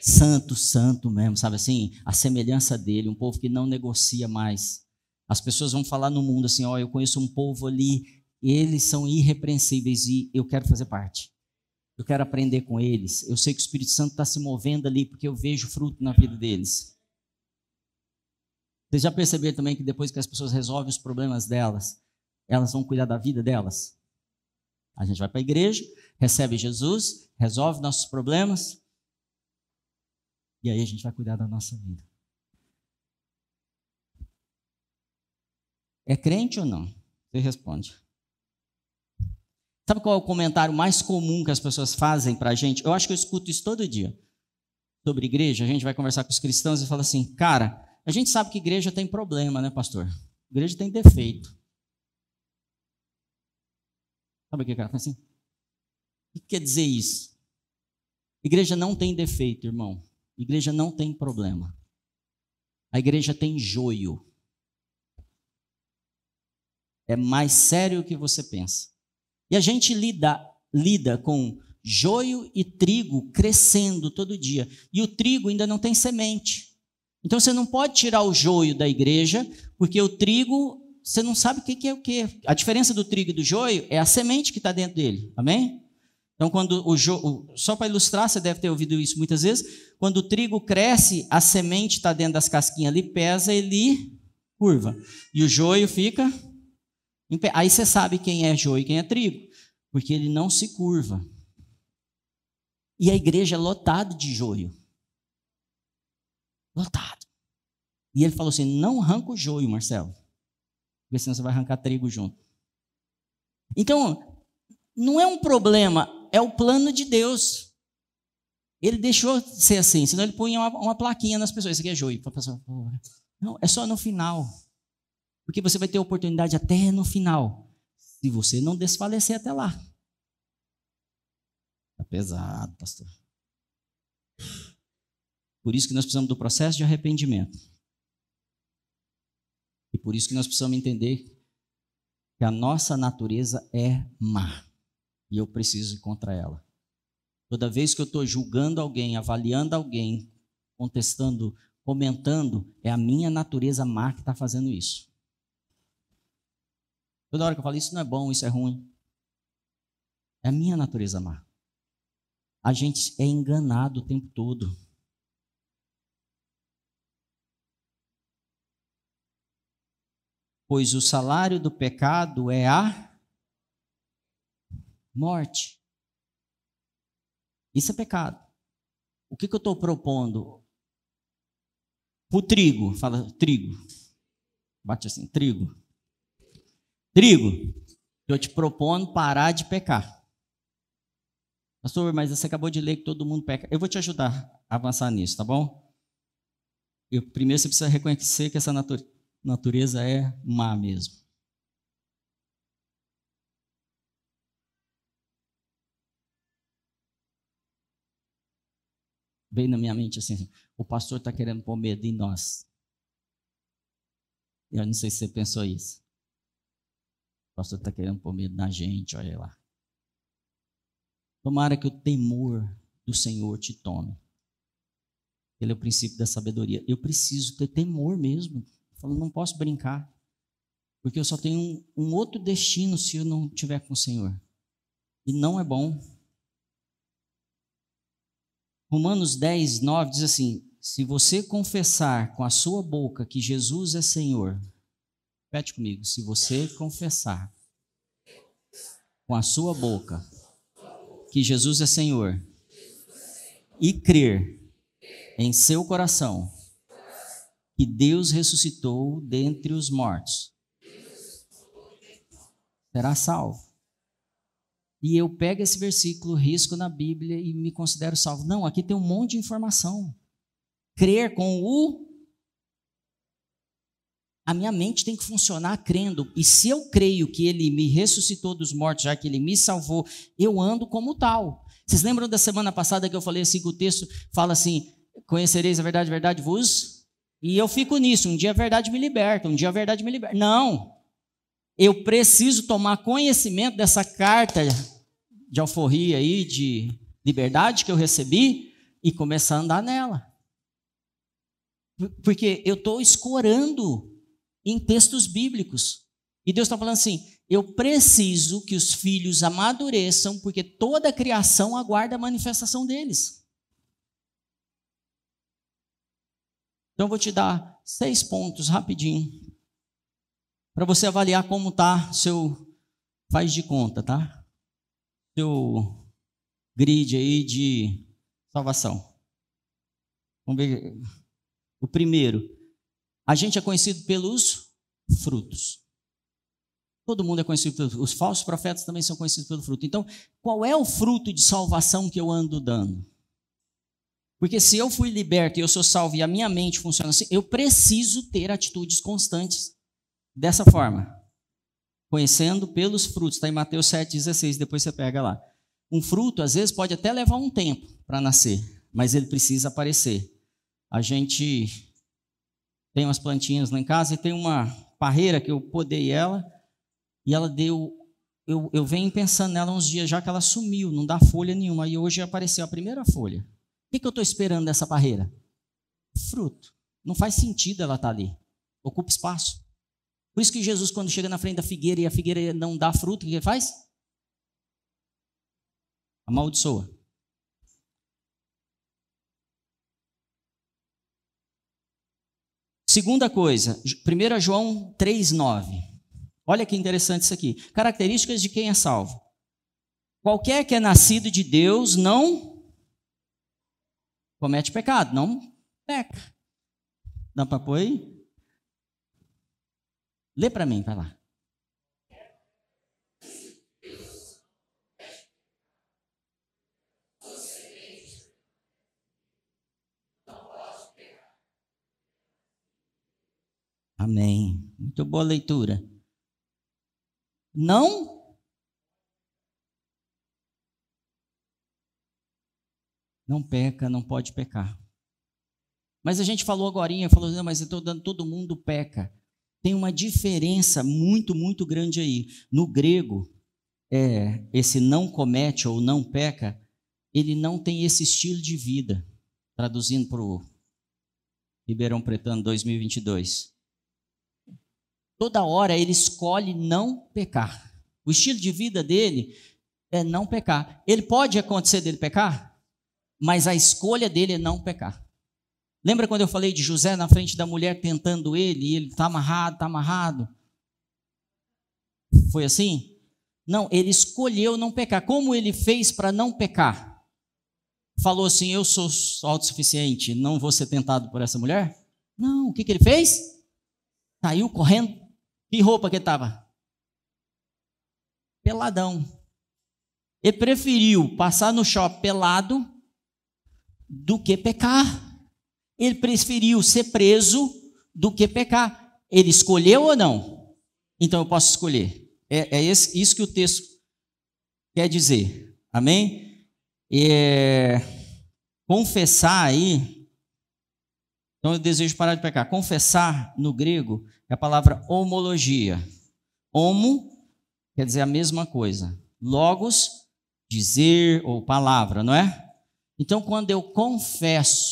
Santo, santo mesmo, sabe assim? A semelhança dele, um povo que não negocia mais. As pessoas vão falar no mundo assim: ó, oh, eu conheço um povo ali, eles são irrepreensíveis e eu quero fazer parte. Eu quero aprender com eles. Eu sei que o Espírito Santo está se movendo ali porque eu vejo fruto na vida deles. Vocês já perceberam também que depois que as pessoas resolvem os problemas delas, elas vão cuidar da vida delas? A gente vai para a igreja, recebe Jesus, resolve nossos problemas, e aí a gente vai cuidar da nossa vida. É crente ou não? Você responde. Sabe qual é o comentário mais comum que as pessoas fazem para a gente? Eu acho que eu escuto isso todo dia. Sobre igreja, a gente vai conversar com os cristãos e fala assim, cara, a gente sabe que igreja tem problema, né, pastor? Igreja tem defeito. Sabe o que, cara? Assim, o que quer dizer isso? Igreja não tem defeito, irmão. Igreja não tem problema. A igreja tem joio. É mais sério do que você pensa. E a gente lida, lida com joio e trigo crescendo todo dia. E o trigo ainda não tem semente. Então você não pode tirar o joio da igreja, porque o trigo, você não sabe o que é o que. A diferença do trigo e do joio é a semente que está dentro dele. Amém? Então, quando o joio, só para ilustrar, você deve ter ouvido isso muitas vezes, quando o trigo cresce, a semente está dentro das casquinhas ali, pesa, ele curva. E o joio fica. Aí você sabe quem é joio e quem é trigo, porque ele não se curva. E a igreja é lotada de joio. Lotado. E ele falou assim: não arranca o joio, Marcelo. Porque senão você vai arrancar trigo junto. Então, não é um problema, é o plano de Deus. Ele deixou de ser assim, senão ele punha uma, uma plaquinha nas pessoas. Isso aqui é joio. Não, é só no final. Porque você vai ter oportunidade até no final. Se você não desfalecer até lá. Tá pesado, pastor. Por isso que nós precisamos do processo de arrependimento. E por isso que nós precisamos entender que a nossa natureza é má. E eu preciso ir contra ela. Toda vez que eu estou julgando alguém, avaliando alguém, contestando, comentando, é a minha natureza má que está fazendo isso. Toda hora que eu falo isso não é bom, isso é ruim. É a minha natureza má. A gente é enganado o tempo todo. pois o salário do pecado é a morte. Isso é pecado. O que, que eu estou propondo? O trigo, fala trigo. Bate assim, trigo. Trigo, eu te propondo parar de pecar. Pastor, mas você acabou de ler que todo mundo peca. Eu vou te ajudar a avançar nisso, tá bom? Eu, primeiro você precisa reconhecer que essa natureza é má mesmo. Veio na minha mente assim: o pastor está querendo pôr medo em nós. Eu não sei se você pensou isso. O pastor está querendo pôr medo na gente, olha lá. Tomara que o temor do Senhor te tome. Ele é o princípio da sabedoria. Eu preciso ter temor mesmo. Falando, não posso brincar, porque eu só tenho um, um outro destino se eu não estiver com o Senhor. E não é bom. Romanos 10, 9 diz assim: Se você confessar com a sua boca que Jesus é Senhor, repete comigo, se você confessar com a sua boca que Jesus é Senhor e crer em seu coração que Deus ressuscitou dentre os mortos. Será salvo. E eu pego esse versículo, risco na Bíblia e me considero salvo. Não, aqui tem um monte de informação. Crer com o. a minha mente tem que funcionar crendo. E se eu creio que ele me ressuscitou dos mortos, já que ele me salvou, eu ando como tal. Vocês lembram da semana passada que eu falei assim, que o texto fala assim: conhecereis a verdade, a verdade vos. E eu fico nisso, um dia a verdade me liberta, um dia a verdade me liberta. Não. Eu preciso tomar conhecimento dessa carta de alforria aí, de liberdade que eu recebi e começar a andar nela. Porque eu estou escorando em textos bíblicos. E Deus está falando assim: eu preciso que os filhos amadureçam, porque toda a criação aguarda a manifestação deles. Então, eu vou te dar seis pontos rapidinho, para você avaliar como está seu faz de conta, tá? Seu grid aí de salvação. Vamos ver. O primeiro, a gente é conhecido pelos frutos. Todo mundo é conhecido pelos Os falsos profetas também são conhecidos pelo fruto. Então, qual é o fruto de salvação que eu ando dando? Porque se eu fui liberto e eu sou salvo e a minha mente funciona assim, eu preciso ter atitudes constantes dessa forma. Conhecendo pelos frutos. Está em Mateus 7,16, depois você pega lá. Um fruto, às vezes, pode até levar um tempo para nascer, mas ele precisa aparecer. A gente tem umas plantinhas lá em casa e tem uma parreira que eu podei ela e ela deu. Eu, eu venho pensando nela uns dias já que ela sumiu, não dá folha nenhuma. E hoje apareceu a primeira folha. O que, que eu estou esperando dessa parreira? Fruto. Não faz sentido ela estar tá ali. Ocupa espaço. Por isso que Jesus, quando chega na frente da figueira e a figueira não dá fruto, o que ele faz? Amaldiçoa. Segunda coisa, 1 João 3,9. Olha que interessante isso aqui. Características de quem é salvo. Qualquer que é nascido de Deus não comete pecado, não peca. Dá para pôr aí? Lê para mim, vai lá. Amém. Muito boa leitura. Não não peca, não pode pecar. Mas a gente falou agora, falou, não, mas dando, todo mundo peca. Tem uma diferença muito, muito grande aí. No grego, é, esse não comete ou não peca, ele não tem esse estilo de vida. Traduzindo para o Ribeirão Pretano 2022 toda hora ele escolhe não pecar. O estilo de vida dele é não pecar. Ele pode acontecer dele pecar, mas a escolha dele é não pecar. Lembra quando eu falei de José na frente da mulher tentando ele, e ele está amarrado, está amarrado? Foi assim? Não, ele escolheu não pecar. Como ele fez para não pecar? Falou assim: Eu sou autossuficiente, não vou ser tentado por essa mulher? Não, o que, que ele fez? Saiu correndo que roupa que estava? Peladão. Ele preferiu passar no shopping pelado do que pecar. Ele preferiu ser preso do que pecar. Ele escolheu ou não? Então eu posso escolher. É, é esse, isso que o texto quer dizer. Amém? É, confessar aí então eu desejo parar de pecar. Confessar no grego é a palavra homologia. Homo quer dizer a mesma coisa. Logos, dizer ou palavra, não é? Então quando eu confesso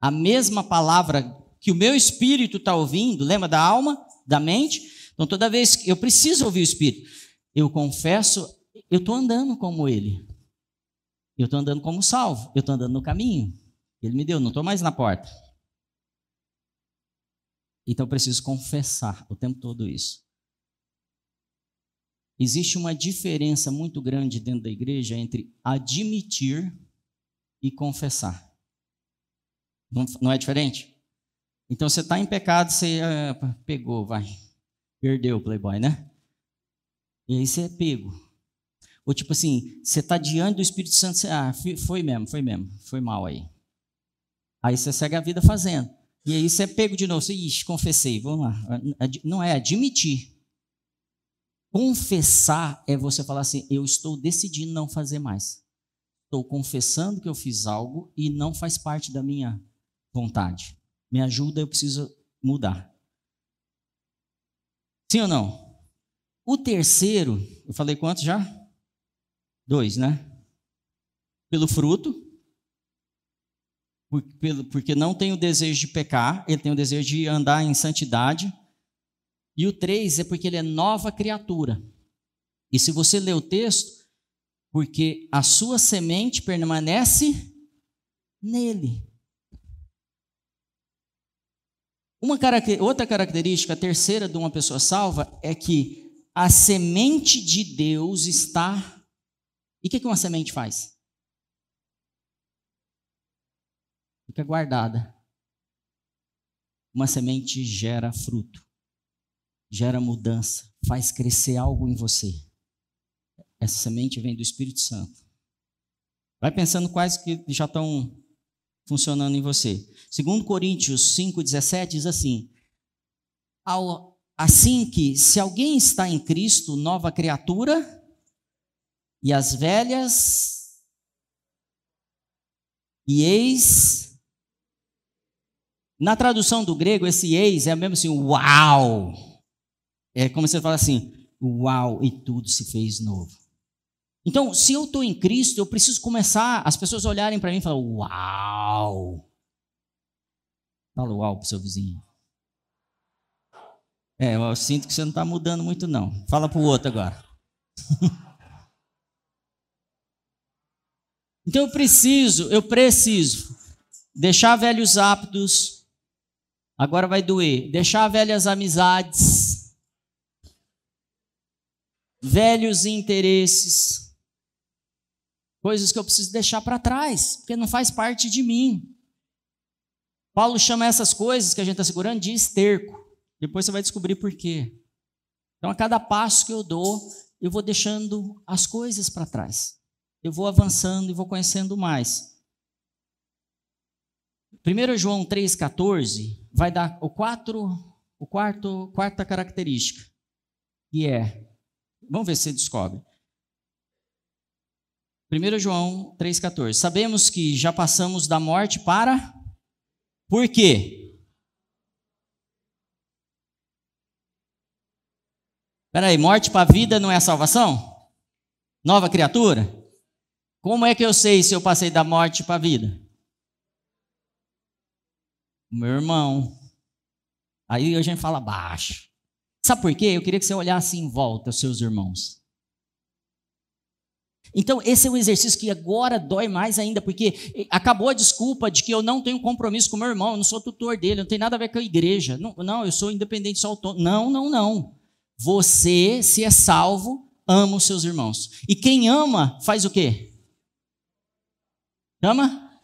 a mesma palavra que o meu espírito está ouvindo, lembra da alma, da mente? Então toda vez que eu preciso ouvir o espírito, eu confesso, eu estou andando como ele. Eu estou andando como salvo, eu estou andando no caminho. Ele me deu, não estou mais na porta. Então eu preciso confessar o tempo todo isso. Existe uma diferença muito grande dentro da igreja entre admitir e confessar. Não, é diferente? Então você está em pecado, você uh, pegou, vai. Perdeu o playboy, né? E aí você é pego. Ou tipo assim, você está diante do Espírito Santo, você, ah, foi mesmo, foi mesmo, foi mal aí. Aí você segue a vida fazendo. E aí você é pego de novo. Você, ixi, confessei, vamos lá. Não é admitir. Confessar é você falar assim: eu estou decidindo não fazer mais. Estou confessando que eu fiz algo e não faz parte da minha vontade. Me ajuda, eu preciso mudar. Sim ou não? O terceiro, eu falei quantos já? Dois, né? Pelo fruto, porque não tem o desejo de pecar, ele tem o desejo de andar em santidade. E o três é porque ele é nova criatura. E se você ler o texto, porque a sua semente permanece nele. Uma outra característica, a terceira de uma pessoa salva, é que a semente de Deus está. E o que uma semente faz? Fica guardada. Uma semente gera fruto, gera mudança, faz crescer algo em você. Essa semente vem do Espírito Santo. Vai pensando quais que já estão funcionando em você. Segundo Coríntios 5:17 diz assim: assim que se alguém está em Cristo, nova criatura, e as velhas e eis na tradução do grego, esse eis é mesmo assim, uau. É como você fala assim, uau, e tudo se fez novo. Então, se eu estou em Cristo, eu preciso começar as pessoas olharem para mim e falar: Uau! Fala uau para seu vizinho. É, eu sinto que você não está mudando muito, não. Fala para o outro agora. então eu preciso, eu preciso deixar velhos hábitos. Agora vai doer. Deixar velhas amizades, velhos interesses coisas que eu preciso deixar para trás, porque não faz parte de mim. Paulo chama essas coisas que a gente está segurando de esterco. Depois você vai descobrir por quê. Então, a cada passo que eu dou, eu vou deixando as coisas para trás. Eu vou avançando e vou conhecendo mais. 1 João 3,14 vai dar o, quatro, o quarto, quarta característica, que é, vamos ver se você descobre. 1 João 3,14. Sabemos que já passamos da morte para. Por quê? Espera aí, morte para a vida não é salvação? Nova criatura? Como é que eu sei se eu passei da morte para a vida? Meu irmão. Aí a gente fala baixo. Sabe por quê? Eu queria que você olhasse em volta os seus irmãos. Então, esse é um exercício que agora dói mais ainda, porque acabou a desculpa de que eu não tenho compromisso com meu irmão, eu não sou tutor dele, não tem nada a ver com a igreja. Não, não eu sou independente, sou autônomo. Não, não, não. Você, se é salvo, ama os seus irmãos. E quem ama, faz o quê? Ama?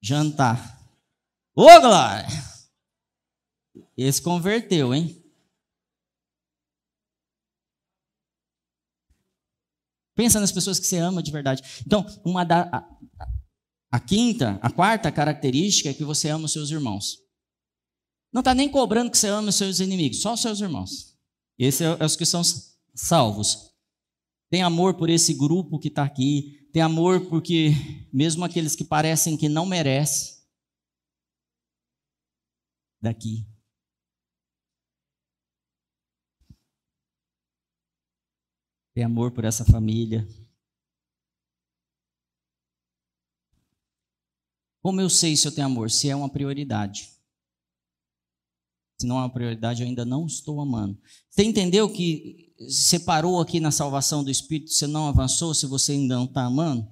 Jantar. Ô, Glória! Esse converteu, hein? Pensa nas pessoas que você ama de verdade. Então, uma da, a, a quinta, a quarta característica é que você ama os seus irmãos. Não está nem cobrando que você ama os seus inimigos, só os seus irmãos. Esses é, é os que são salvos. Tem amor por esse grupo que está aqui. Tem amor porque, mesmo aqueles que parecem que não merecem, daqui. Tem amor por essa família. Como eu sei se eu tenho amor? Se é uma prioridade. Se não é uma prioridade, eu ainda não estou amando. Você entendeu que você parou aqui na salvação do Espírito, você não avançou se você ainda não está amando?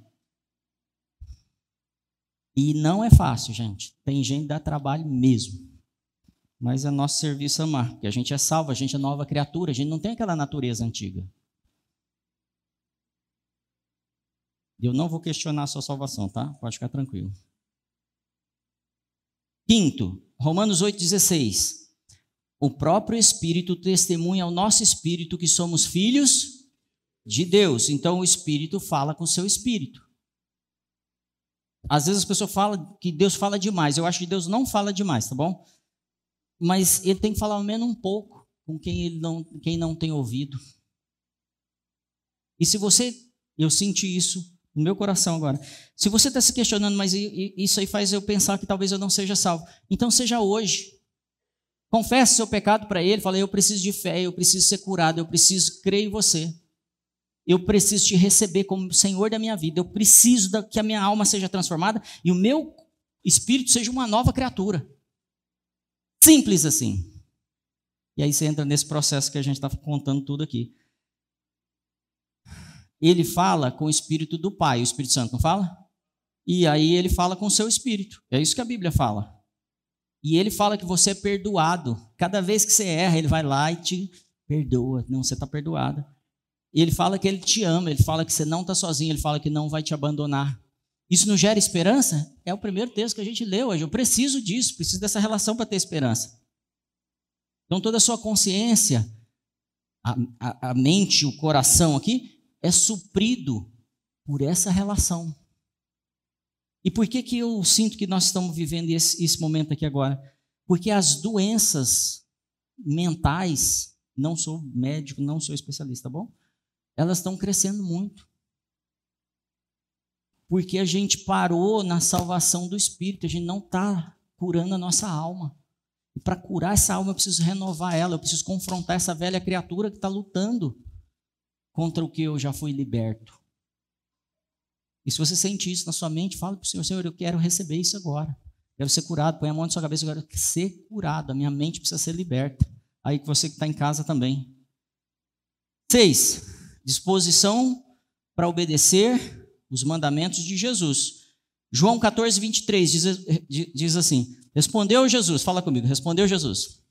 E não é fácil, gente. Tem gente que dá trabalho mesmo. Mas é nosso serviço amar, porque a gente é salvo, a gente é nova criatura, a gente não tem aquela natureza antiga. Eu não vou questionar a sua salvação, tá? Pode ficar tranquilo. Quinto, Romanos 8,16. O próprio Espírito testemunha ao nosso espírito que somos filhos de Deus. Então o Espírito fala com o seu espírito. Às vezes as pessoas falam que Deus fala demais. Eu acho que Deus não fala demais, tá bom? Mas ele tem que falar ao menos um pouco com quem ele não, quem não tem ouvido. E se você, eu senti isso no meu coração agora. Se você está se questionando, mas isso aí faz eu pensar que talvez eu não seja salvo. Então seja hoje. Confesse seu pecado para ele. Fala, eu preciso de fé, eu preciso ser curado, eu preciso crer em você. Eu preciso te receber como Senhor da minha vida. Eu preciso que a minha alma seja transformada e o meu espírito seja uma nova criatura. Simples assim. E aí você entra nesse processo que a gente está contando tudo aqui. Ele fala com o espírito do Pai, o Espírito Santo, não fala? E aí ele fala com o seu espírito. É isso que a Bíblia fala. E ele fala que você é perdoado. Cada vez que você erra, ele vai lá e te perdoa. Não, você está perdoado. E ele fala que ele te ama, ele fala que você não está sozinho, ele fala que não vai te abandonar. Isso não gera esperança? É o primeiro texto que a gente leu hoje. Eu preciso disso, preciso dessa relação para ter esperança. Então, toda a sua consciência, a, a, a mente, o coração aqui, é suprido por essa relação. E por que, que eu sinto que nós estamos vivendo esse, esse momento aqui agora? Porque as doenças mentais, não sou médico, não sou especialista, tá bom? elas estão crescendo muito. Porque a gente parou na salvação do espírito, a gente não está curando a nossa alma. E para curar essa alma, eu preciso renovar ela, eu preciso confrontar essa velha criatura que está lutando contra o que eu já fui liberto. E se você sente isso na sua mente, fala para o Senhor, Senhor, eu quero receber isso agora. Quero ser curado, põe a mão na sua cabeça, eu quero ser curado, a minha mente precisa ser liberta. Aí você que está em casa também. Seis, disposição para obedecer os mandamentos de Jesus. João 14, 23 diz, diz assim: Respondeu Jesus, fala comigo, respondeu Jesus.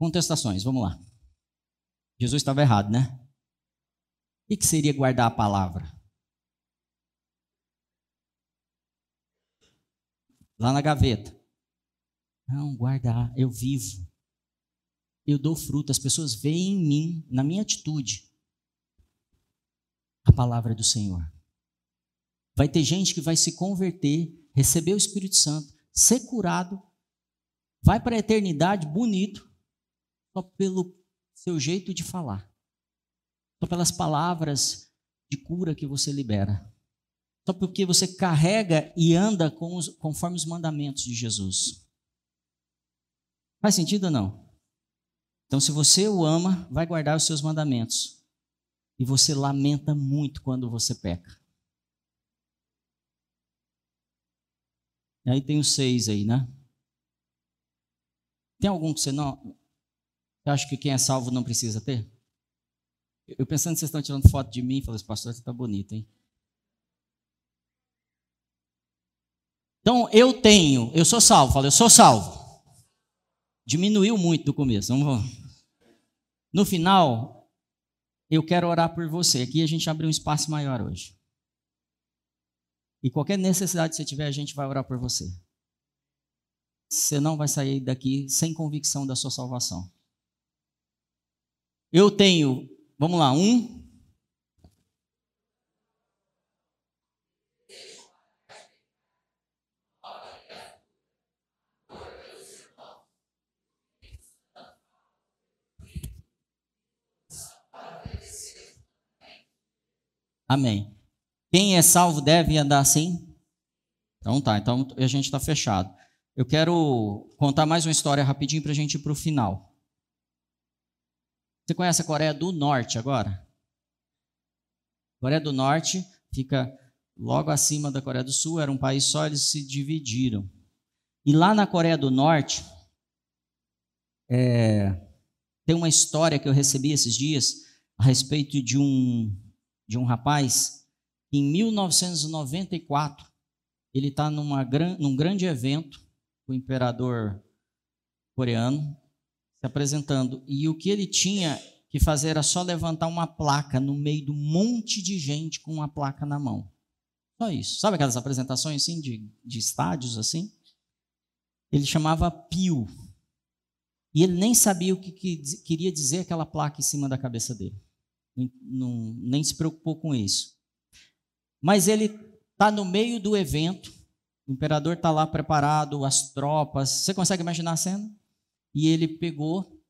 Contestações, vamos lá. Jesus estava errado, né? O que seria guardar a palavra? Lá na gaveta. Não, guardar, eu vivo. Eu dou fruto, as pessoas veem em mim, na minha atitude, a palavra do Senhor. Vai ter gente que vai se converter, receber o Espírito Santo, ser curado, vai para a eternidade bonito, só pelo seu jeito de falar, só pelas palavras de cura que você libera, só porque você carrega e anda os, conforme os mandamentos de Jesus. Faz sentido ou não? Então, se você o ama, vai guardar os seus mandamentos. E você lamenta muito quando você peca. E aí tem os seis aí, né? Tem algum que você não. Você acha que quem é salvo não precisa ter? Eu pensando que vocês estão tirando foto de mim, falei, esse pastor você está bonito, hein? Então, eu tenho, eu sou salvo, falei, eu sou salvo. Diminuiu muito do começo. Vamos... No final, eu quero orar por você. Aqui a gente abriu um espaço maior hoje. E qualquer necessidade que você tiver, a gente vai orar por você. Você não vai sair daqui sem convicção da sua salvação. Eu tenho, vamos lá, um, Amém. Quem é salvo deve andar assim? Então tá, então a gente está fechado. Eu quero contar mais uma história rapidinho para a gente ir para o final. Você conhece a Coreia do Norte agora? Coreia do Norte fica logo acima da Coreia do Sul, era um país só, eles se dividiram. E lá na Coreia do Norte, é, tem uma história que eu recebi esses dias a respeito de um de um rapaz que em 1994 ele está num grande evento com o imperador coreano se apresentando e o que ele tinha que fazer era só levantar uma placa no meio um monte de gente com uma placa na mão. Só isso. Sabe aquelas apresentações assim de, de estádios assim? Ele chamava Pio. E ele nem sabia o que, que queria dizer aquela placa em cima da cabeça dele. Não, não, nem se preocupou com isso. Mas ele está no meio do evento, o imperador está lá preparado, as tropas. Você consegue imaginar a cena? E ele pegou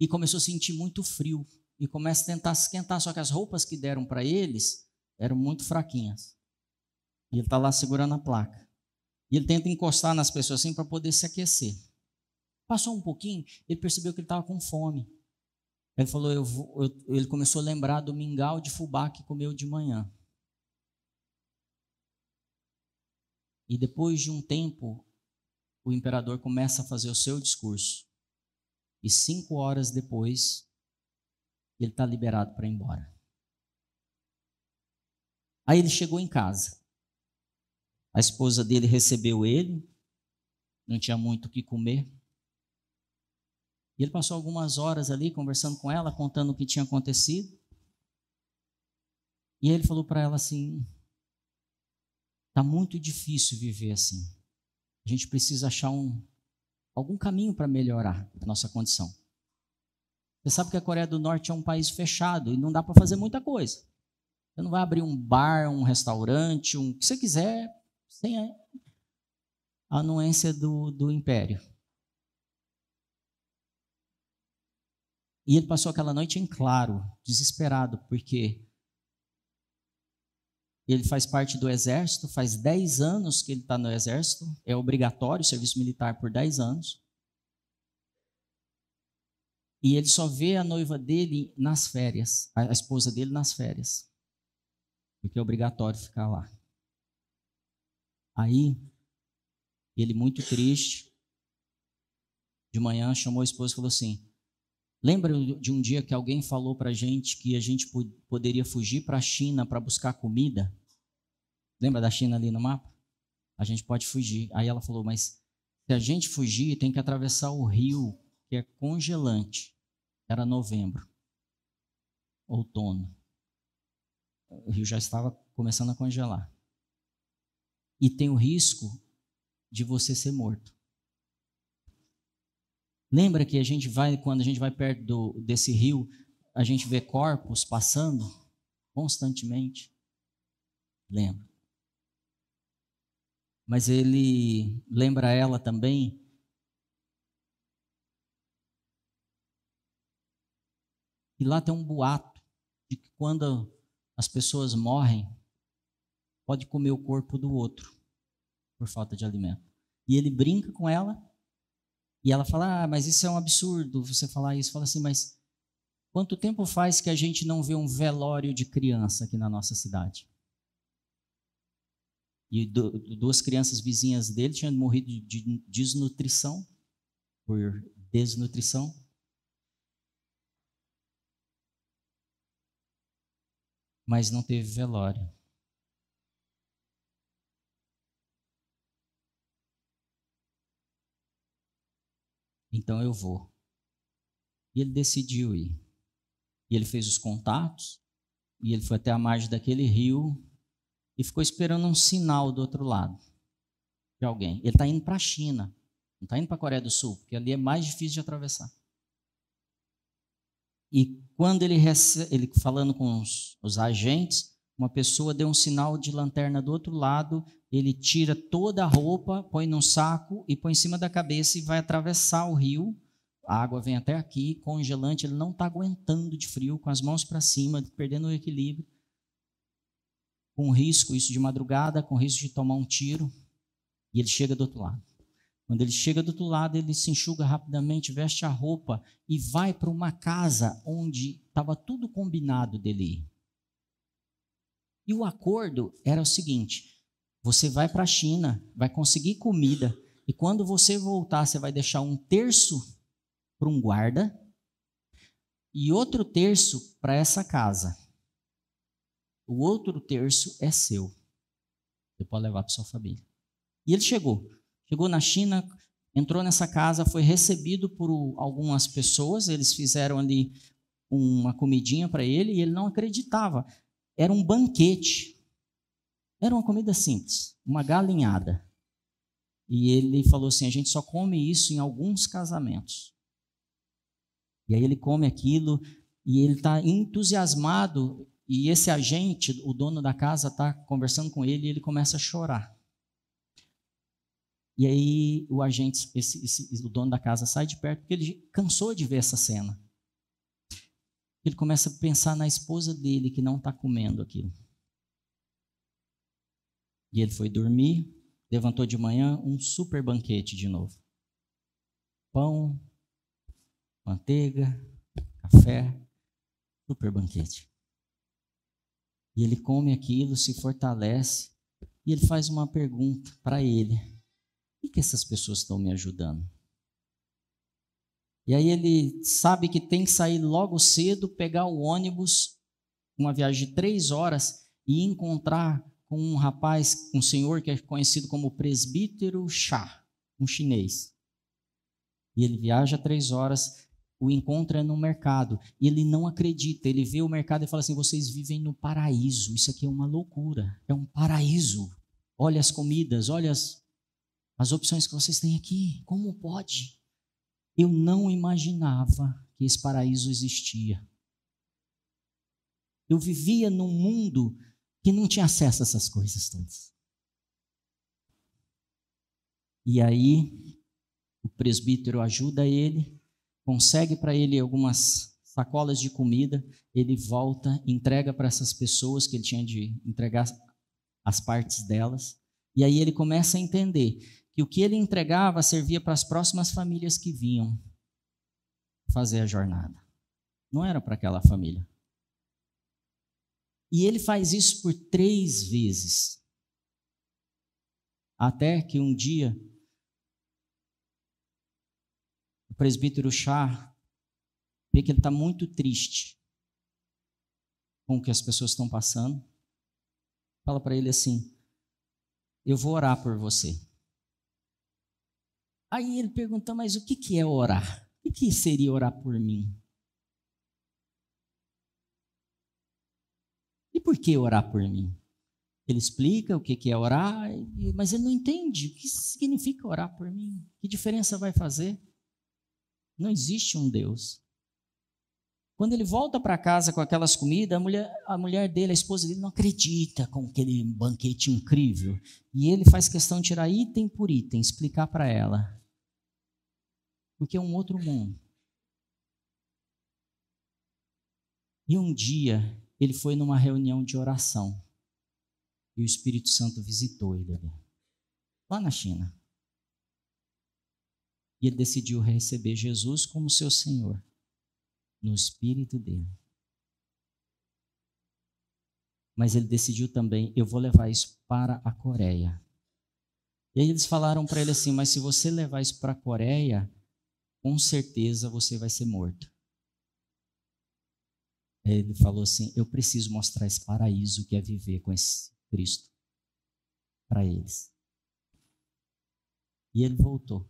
e começou a sentir muito frio. E começa a tentar esquentar, só que as roupas que deram para eles eram muito fraquinhas. E ele está lá segurando a placa. E ele tenta encostar nas pessoas assim para poder se aquecer. Passou um pouquinho, ele percebeu que ele estava com fome. Ele falou, eu vou, eu, ele começou a lembrar do mingau de fubá que comeu de manhã. E depois de um tempo, o imperador começa a fazer o seu discurso. E cinco horas depois, ele está liberado para ir embora. Aí ele chegou em casa. A esposa dele recebeu ele, não tinha muito o que comer. E ele passou algumas horas ali conversando com ela, contando o que tinha acontecido. E ele falou para ela assim: Está muito difícil viver assim. A gente precisa achar um, algum caminho para melhorar a nossa condição. Você sabe que a Coreia do Norte é um país fechado e não dá para fazer muita coisa. Você não vai abrir um bar, um restaurante, um, o que você quiser, sem a anuência do, do império. E ele passou aquela noite em claro, desesperado, porque ele faz parte do exército, faz 10 anos que ele está no exército, é obrigatório o serviço militar por 10 anos. E ele só vê a noiva dele nas férias, a esposa dele nas férias, porque é obrigatório ficar lá. Aí, ele muito triste, de manhã chamou a esposa e falou assim: Lembra de um dia que alguém falou para a gente que a gente poderia fugir para a China para buscar comida? Lembra da China ali no mapa? A gente pode fugir. Aí ela falou, mas se a gente fugir, tem que atravessar o rio, que é congelante. Era novembro, outono. O rio já estava começando a congelar. E tem o risco de você ser morto. Lembra que a gente vai, quando a gente vai perto do, desse rio, a gente vê corpos passando constantemente? Lembra. Mas ele lembra ela também E lá tem um boato de que quando as pessoas morrem, pode comer o corpo do outro por falta de alimento. E ele brinca com ela e ela fala: Ah, mas isso é um absurdo você falar isso. Fala assim, mas quanto tempo faz que a gente não vê um velório de criança aqui na nossa cidade? E duas crianças vizinhas dele tinham morrido de desnutrição, por desnutrição. Mas não teve velório. Então eu vou. E ele decidiu ir. E ele fez os contatos, e ele foi até a margem daquele rio e ficou esperando um sinal do outro lado de alguém. Ele está indo para a China, não está indo para a Coreia do Sul, porque ali é mais difícil de atravessar. E quando ele, recebe, ele falando com os, os agentes, uma pessoa deu um sinal de lanterna do outro lado, ele tira toda a roupa, põe num saco e põe em cima da cabeça e vai atravessar o rio. A água vem até aqui, congelante, ele não está aguentando de frio, com as mãos para cima, perdendo o equilíbrio. Com risco, isso de madrugada, com risco de tomar um tiro. E ele chega do outro lado. Quando ele chega do outro lado, ele se enxuga rapidamente, veste a roupa e vai para uma casa onde estava tudo combinado dele ir. E o acordo era o seguinte: você vai para a China, vai conseguir comida, e quando você voltar, você vai deixar um terço para um guarda e outro terço para essa casa. O outro terço é seu. Você pode levar para sua família. E ele chegou. Chegou na China, entrou nessa casa, foi recebido por algumas pessoas. Eles fizeram ali uma comidinha para ele e ele não acreditava. Era um banquete. Era uma comida simples, uma galinhada. E ele falou assim: a gente só come isso em alguns casamentos. E aí ele come aquilo e ele está entusiasmado. E esse agente, o dono da casa, está conversando com ele e ele começa a chorar. E aí o agente, esse, esse, o dono da casa, sai de perto porque ele cansou de ver essa cena. Ele começa a pensar na esposa dele que não está comendo aquilo. E ele foi dormir, levantou de manhã um super banquete de novo. Pão, manteiga, café, super banquete. E ele come aquilo, se fortalece, e ele faz uma pergunta para ele: o que essas pessoas estão me ajudando? E aí ele sabe que tem que sair logo cedo, pegar o ônibus, uma viagem de três horas, e encontrar com um rapaz, um senhor que é conhecido como presbítero Chá, um chinês. E ele viaja três horas, o encontro é no mercado. E ele não acredita, ele vê o mercado e fala assim: vocês vivem no paraíso, isso aqui é uma loucura, é um paraíso. Olha as comidas, olha as, as opções que vocês têm aqui, como pode? Eu não imaginava que esse paraíso existia. Eu vivia num mundo que não tinha acesso a essas coisas todas. E aí, o presbítero ajuda ele, consegue para ele algumas sacolas de comida, ele volta, entrega para essas pessoas que ele tinha de entregar as partes delas, e aí ele começa a entender que o que ele entregava servia para as próximas famílias que vinham fazer a jornada. Não era para aquela família. E ele faz isso por três vezes. Até que um dia, o presbítero Chá vê que ele está muito triste com o que as pessoas estão passando. Fala para ele assim: Eu vou orar por você. Aí ele pergunta, mas o que, que é orar? O que seria orar por mim? E por que orar por mim? Ele explica o que é orar, mas ele não entende o que significa orar por mim. Que diferença vai fazer? Não existe um Deus. Quando ele volta para casa com aquelas comidas, a mulher, a mulher dele, a esposa dele, não acredita com aquele banquete incrível. E ele faz questão de tirar item por item, explicar para ela porque é um outro mundo. E um dia ele foi numa reunião de oração e o Espírito Santo visitou ele ali, lá na China. E ele decidiu receber Jesus como seu Senhor, no espírito dele. Mas ele decidiu também: eu vou levar isso para a Coreia. E aí eles falaram para ele assim: mas se você levar isso para a Coreia, com certeza você vai ser morto. Ele falou assim: Eu preciso mostrar esse paraíso que é viver com esse Cristo para eles. E ele voltou.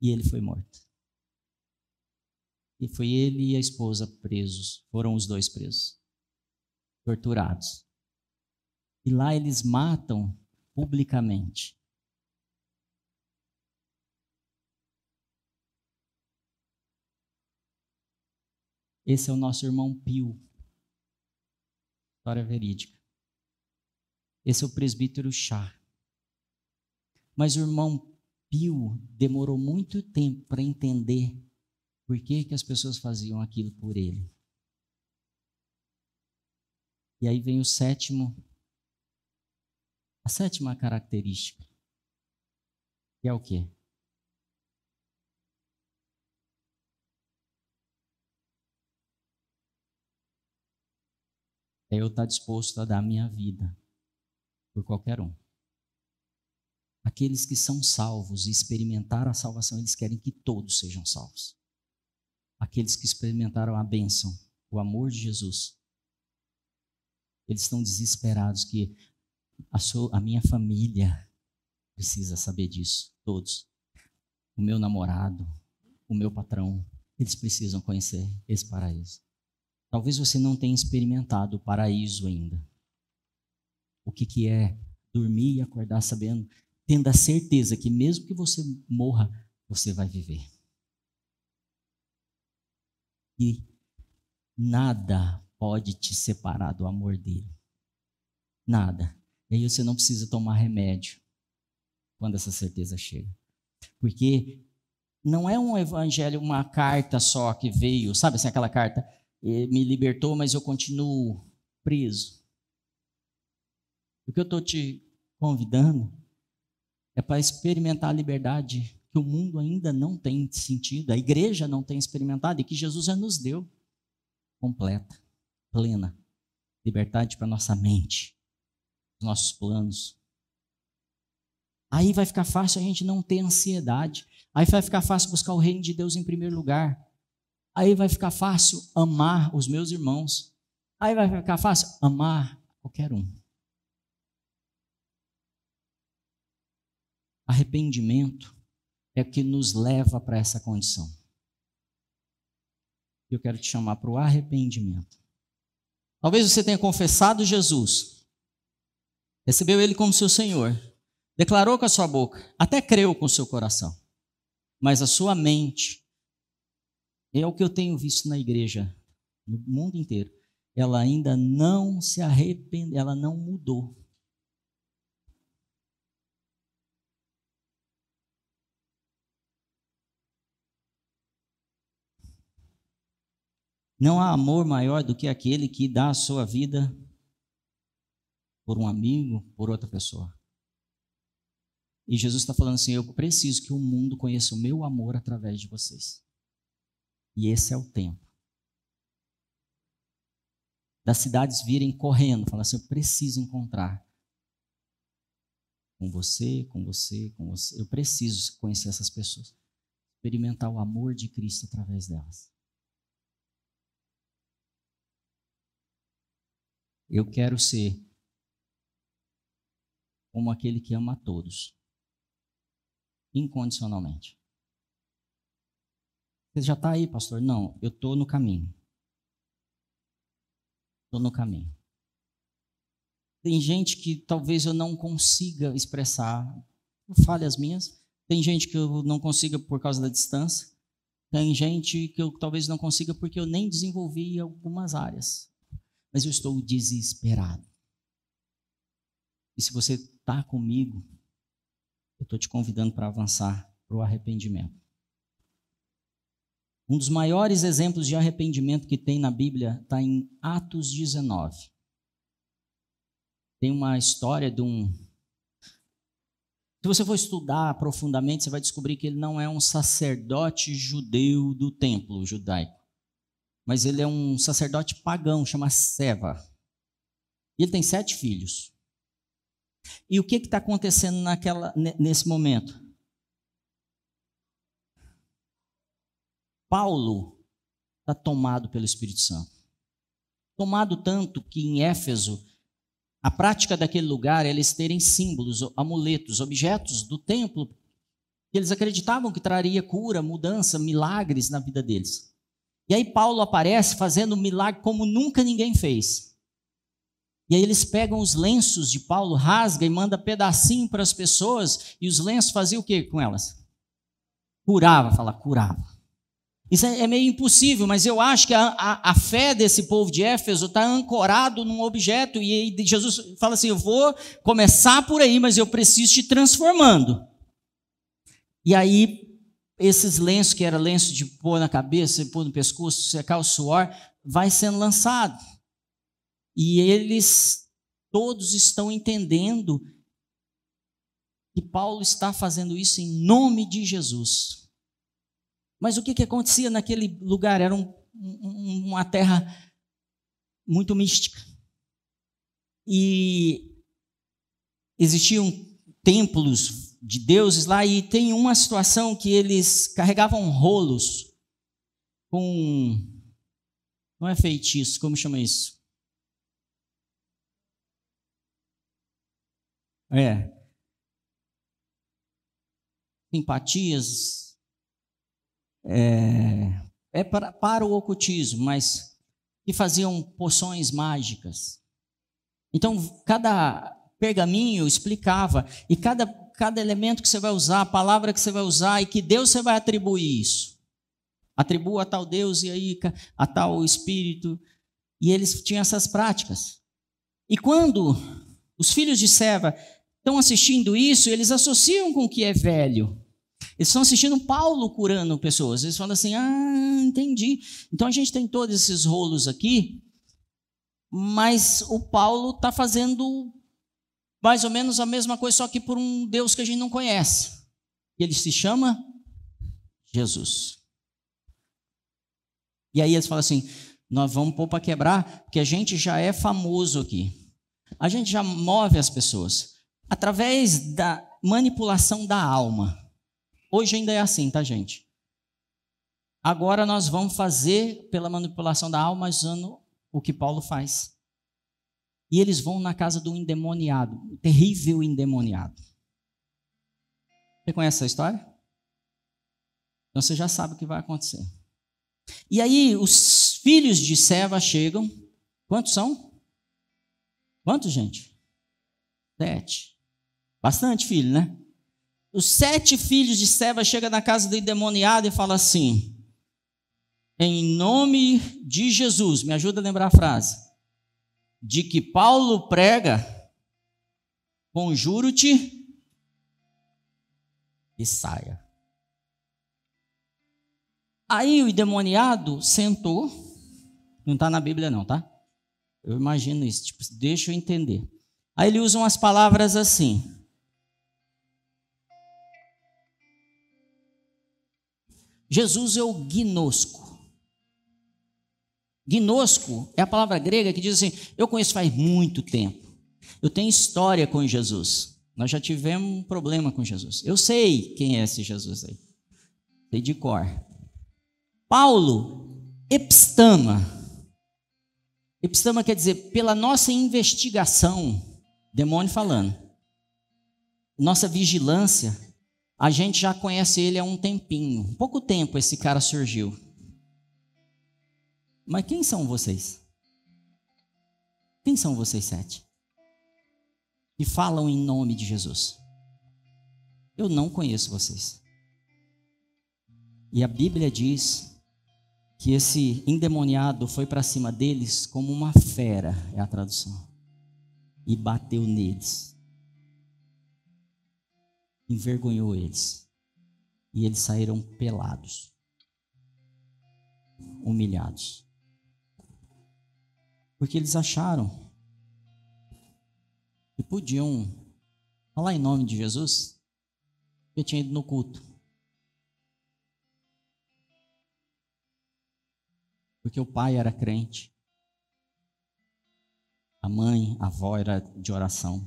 E ele foi morto. E foi ele e a esposa presos. Foram os dois presos. Torturados. E lá eles matam publicamente. Esse é o nosso irmão Pio. História verídica. Esse é o presbítero Chá. Mas o irmão Pio demorou muito tempo para entender por que, que as pessoas faziam aquilo por ele. E aí vem o sétimo, a sétima característica, que é o quê? é eu estar disposto a dar minha vida por qualquer um. Aqueles que são salvos e experimentaram a salvação, eles querem que todos sejam salvos. Aqueles que experimentaram a bênção, o amor de Jesus, eles estão desesperados que a, sua, a minha família precisa saber disso, todos. O meu namorado, o meu patrão, eles precisam conhecer esse paraíso. Talvez você não tenha experimentado o paraíso ainda. O que, que é dormir e acordar sabendo, tendo a certeza que mesmo que você morra, você vai viver. E nada pode te separar do amor dele. Nada. E aí você não precisa tomar remédio quando essa certeza chega. Porque não é um evangelho, uma carta só que veio, sabe assim, aquela carta me libertou, mas eu continuo preso. O que eu estou te convidando é para experimentar a liberdade que o mundo ainda não tem sentido, a igreja não tem experimentado e que Jesus já nos deu completa, plena. Liberdade para nossa mente, nossos planos. Aí vai ficar fácil a gente não ter ansiedade. Aí vai ficar fácil buscar o reino de Deus em primeiro lugar. Aí vai ficar fácil amar os meus irmãos. Aí vai ficar fácil amar qualquer um. Arrependimento é o que nos leva para essa condição. Eu quero te chamar para o arrependimento. Talvez você tenha confessado Jesus, recebeu Ele como seu Senhor, declarou com a sua boca, até creu com o seu coração, mas a sua mente, é o que eu tenho visto na igreja, no mundo inteiro, ela ainda não se arrependeu, ela não mudou. Não há amor maior do que aquele que dá a sua vida por um amigo, por outra pessoa. E Jesus está falando assim: eu preciso que o mundo conheça o meu amor através de vocês. E esse é o tempo. Das cidades virem correndo, falando assim: eu preciso encontrar com você, com você, com você. Eu preciso conhecer essas pessoas. Experimentar o amor de Cristo através delas. Eu quero ser como aquele que ama a todos, incondicionalmente. Você já está aí, pastor? Não, eu estou no caminho. Estou no caminho. Tem gente que talvez eu não consiga expressar, fale as minhas. Tem gente que eu não consiga por causa da distância. Tem gente que eu talvez não consiga porque eu nem desenvolvi algumas áreas mas eu estou desesperado. E se você está comigo, eu estou te convidando para avançar para o arrependimento. Um dos maiores exemplos de arrependimento que tem na Bíblia está em Atos 19. Tem uma história de um. Se você for estudar profundamente, você vai descobrir que ele não é um sacerdote judeu do templo judaico mas ele é um sacerdote pagão, chama Seva. Ele tem sete filhos. E o que está acontecendo naquela, nesse momento? Paulo está tomado pelo Espírito Santo. Tomado tanto que em Éfeso, a prática daquele lugar é eles terem símbolos, amuletos, objetos do templo que eles acreditavam que traria cura, mudança, milagres na vida deles. E aí Paulo aparece fazendo um milagre como nunca ninguém fez. E aí eles pegam os lenços de Paulo, rasga e manda pedacinho para as pessoas, e os lenços faziam o que com elas? Curava, fala, curava. Isso é, é meio impossível, mas eu acho que a, a, a fé desse povo de Éfeso está ancorado num objeto, e Jesus fala assim: eu vou começar por aí, mas eu preciso te transformando. E aí esses lenços, que era lenço de pôr na cabeça, pôr no pescoço, secar o suor, vai sendo lançado. E eles todos estão entendendo que Paulo está fazendo isso em nome de Jesus. Mas o que, que acontecia naquele lugar? Era um, um, uma terra muito mística. E existiam templos de deuses lá e tem uma situação que eles carregavam rolos com. Não é feitiço, como chama isso? É. Simpatias. É, é para, para o ocultismo, mas que faziam poções mágicas. Então, cada pergaminho explicava. E cada, cada elemento que você vai usar, a palavra que você vai usar, e que Deus você vai atribuir isso. Atribua a tal Deus e aí a tal Espírito. E eles tinham essas práticas. E quando os filhos de Seva estão assistindo isso, eles associam com o que é velho. Eles estão assistindo Paulo curando pessoas. Eles falam assim: ah, entendi. Então a gente tem todos esses rolos aqui, mas o Paulo está fazendo mais ou menos a mesma coisa, só que por um Deus que a gente não conhece. Ele se chama Jesus. E aí eles falam assim: nós vamos pôr para quebrar, porque a gente já é famoso aqui. A gente já move as pessoas através da manipulação da alma. Hoje ainda é assim, tá, gente? Agora nós vamos fazer pela manipulação da alma usando o que Paulo faz. E eles vão na casa do endemoniado, o terrível endemoniado. Você conhece essa história? Então você já sabe o que vai acontecer. E aí os filhos de Seva chegam. Quantos são? Quantos, gente? Sete. Bastante filho, né? Os sete filhos de Seva chegam na casa do endemoniado e falam assim: Em nome de Jesus, me ajuda a lembrar a frase. De que Paulo prega, conjuro-te e saia. Aí o endemoniado sentou, não está na Bíblia não, tá? Eu imagino isso, tipo, deixa eu entender. Aí ele usa umas palavras assim. Jesus é o gnosco. Gnosco é a palavra grega que diz assim: eu conheço faz muito tempo. Eu tenho história com Jesus. Nós já tivemos um problema com Jesus. Eu sei quem é esse Jesus aí. Sei de cor. Paulo, epistama. Epistama quer dizer, pela nossa investigação, demônio falando, nossa vigilância, a gente já conhece ele há um tempinho. Pouco tempo esse cara surgiu. Mas quem são vocês? Quem são vocês sete? Que falam em nome de Jesus. Eu não conheço vocês. E a Bíblia diz que esse endemoniado foi para cima deles como uma fera, é a tradução, e bateu neles envergonhou eles. E eles saíram pelados, humilhados. Porque eles acharam que podiam falar em nome de Jesus, porque tinha ido no culto. Porque o pai era crente, a mãe, a avó era de oração.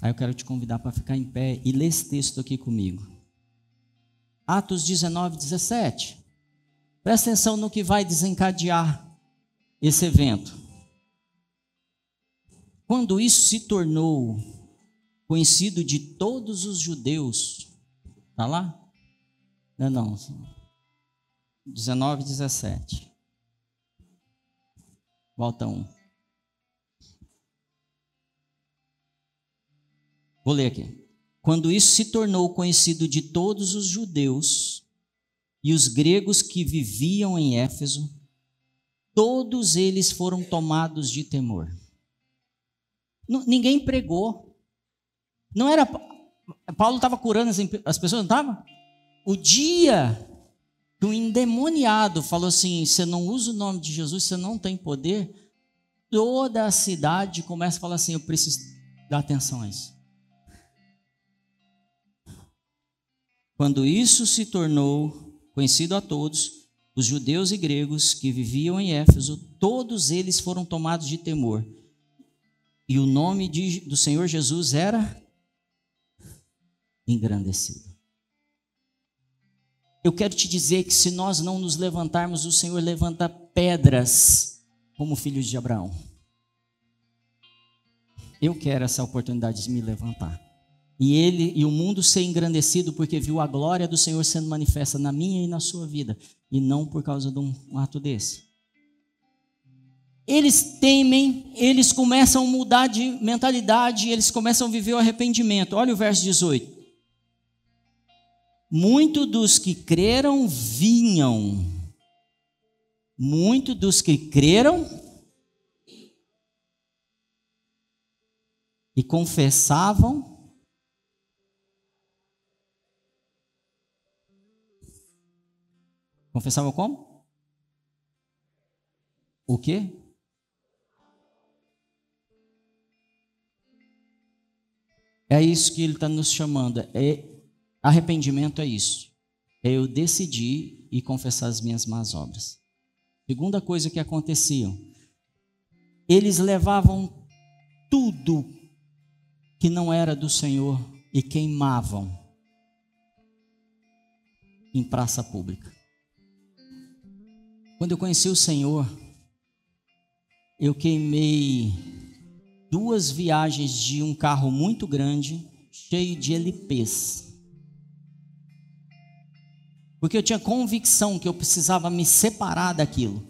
Aí eu quero te convidar para ficar em pé e ler esse texto aqui comigo. Atos 19, 17. Presta atenção no que vai desencadear esse evento. Quando isso se tornou conhecido de todos os judeus, está lá? Não, não. 19, 17. Volta um. Vou ler aqui. Quando isso se tornou conhecido de todos os judeus e os gregos que viviam em Éfeso, todos eles foram tomados de temor. ninguém pregou. Não era. Paulo estava curando as pessoas, não estava? O dia que o endemoniado falou assim: você não usa o nome de Jesus, você não tem poder. Toda a cidade começa a falar assim: eu preciso dar atenção a isso. Quando isso se tornou conhecido a todos, os judeus e gregos que viviam em Éfeso, todos eles foram tomados de temor. E o nome de, do Senhor Jesus era engrandecido. Eu quero te dizer que se nós não nos levantarmos, o Senhor levanta pedras como filhos de Abraão. Eu quero essa oportunidade de me levantar e ele e o mundo ser engrandecido porque viu a glória do Senhor sendo manifesta na minha e na sua vida, e não por causa de um ato desse. eles temem, eles começam a mudar de mentalidade, eles começam a viver o arrependimento. Olha o verso 18. Muitos dos que creram vinham. Muitos dos que creram e confessavam Confessavam como? O quê? É isso que ele está nos chamando. É, arrependimento é isso. É eu decidir e confessar as minhas más obras. Segunda coisa que acontecia. Eles levavam tudo que não era do Senhor e queimavam em praça pública. Quando eu conheci o Senhor, eu queimei duas viagens de um carro muito grande, cheio de LPs. Porque eu tinha convicção que eu precisava me separar daquilo.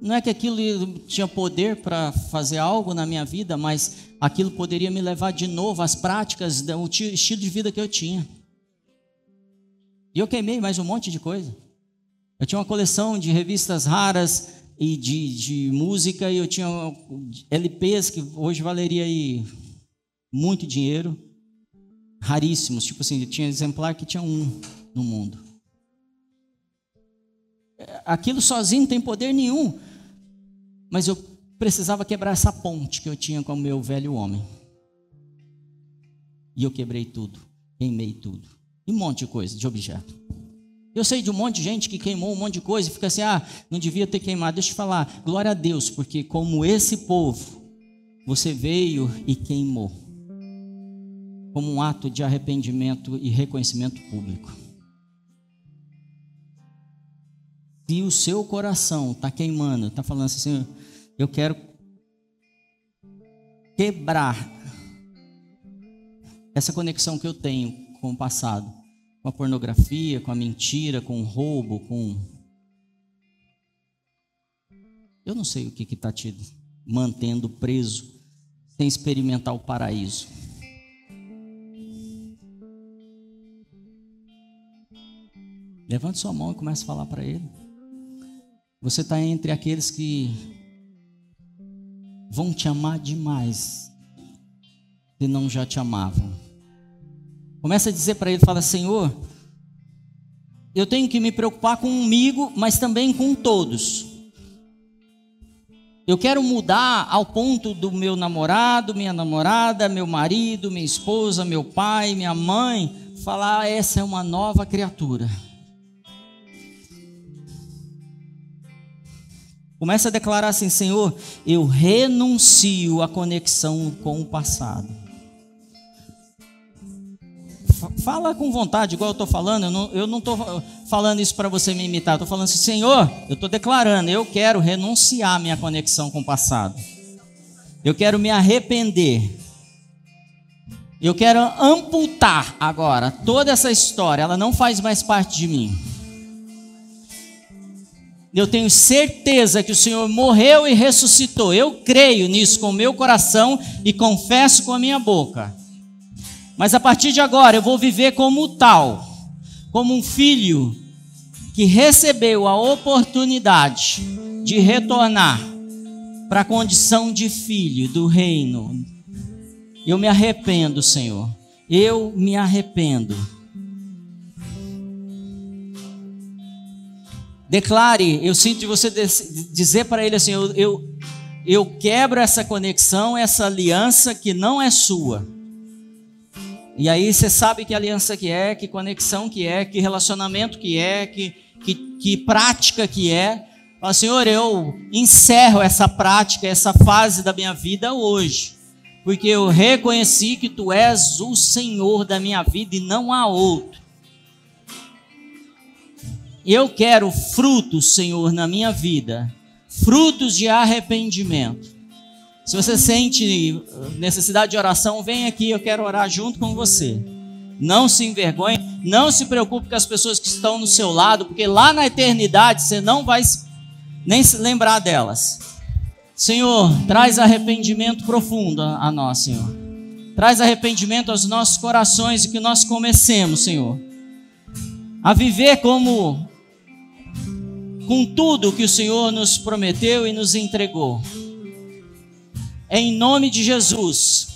Não é que aquilo tinha poder para fazer algo na minha vida, mas aquilo poderia me levar de novo às práticas, do estilo de vida que eu tinha. E eu queimei mais um monte de coisa. Eu tinha uma coleção de revistas raras, e de, de música, e eu tinha LPs que hoje valeria aí muito dinheiro, raríssimos, tipo assim, tinha exemplar que tinha um no mundo. Aquilo sozinho não tem poder nenhum, mas eu precisava quebrar essa ponte que eu tinha com o meu velho homem. E eu quebrei tudo, queimei tudo, e um monte de coisa, de objeto. Eu sei de um monte de gente que queimou um monte de coisa e fica assim: ah, não devia ter queimado. Deixa eu falar, glória a Deus, porque como esse povo, você veio e queimou, como um ato de arrependimento e reconhecimento público. Se o seu coração está queimando, está falando assim, eu quero quebrar essa conexão que eu tenho com o passado com a pornografia, com a mentira, com o roubo, com. Eu não sei o que está te mantendo preso sem experimentar o paraíso. Levante sua mão e comece a falar para ele. Você está entre aqueles que vão te amar demais se não já te amavam. Começa a dizer para ele, fala, Senhor, eu tenho que me preocupar comigo, mas também com todos. Eu quero mudar ao ponto do meu namorado, minha namorada, meu marido, minha esposa, meu pai, minha mãe, falar: essa é uma nova criatura. Começa a declarar assim: Senhor, eu renuncio à conexão com o passado. Fala com vontade, igual eu estou falando. Eu não estou falando isso para você me imitar. Estou falando assim, Senhor, eu estou declarando, eu quero renunciar à minha conexão com o passado. Eu quero me arrepender. Eu quero amputar agora toda essa história. Ela não faz mais parte de mim. Eu tenho certeza que o Senhor morreu e ressuscitou. Eu creio nisso com o meu coração e confesso com a minha boca. Mas a partir de agora eu vou viver como tal, como um filho que recebeu a oportunidade de retornar para a condição de filho do reino. Eu me arrependo, Senhor. Eu me arrependo. Declare, eu sinto de você dizer para ele assim: eu, eu, eu quebro essa conexão, essa aliança que não é sua e aí você sabe que aliança que é, que conexão que é, que relacionamento que é, que, que, que prática que é. Fala, Senhor, eu encerro essa prática, essa fase da minha vida hoje. Porque eu reconheci que Tu és o Senhor da minha vida e não há outro. Eu quero frutos, Senhor, na minha vida. Frutos de arrependimento se você sente necessidade de oração, vem aqui, eu quero orar junto com você. Não se envergonhe, não se preocupe com as pessoas que estão no seu lado, porque lá na eternidade você não vai nem se lembrar delas. Senhor, traz arrependimento profundo a nós, Senhor. Traz arrependimento aos nossos corações e que nós comecemos, Senhor, a viver como com tudo que o Senhor nos prometeu e nos entregou. Em nome de Jesus.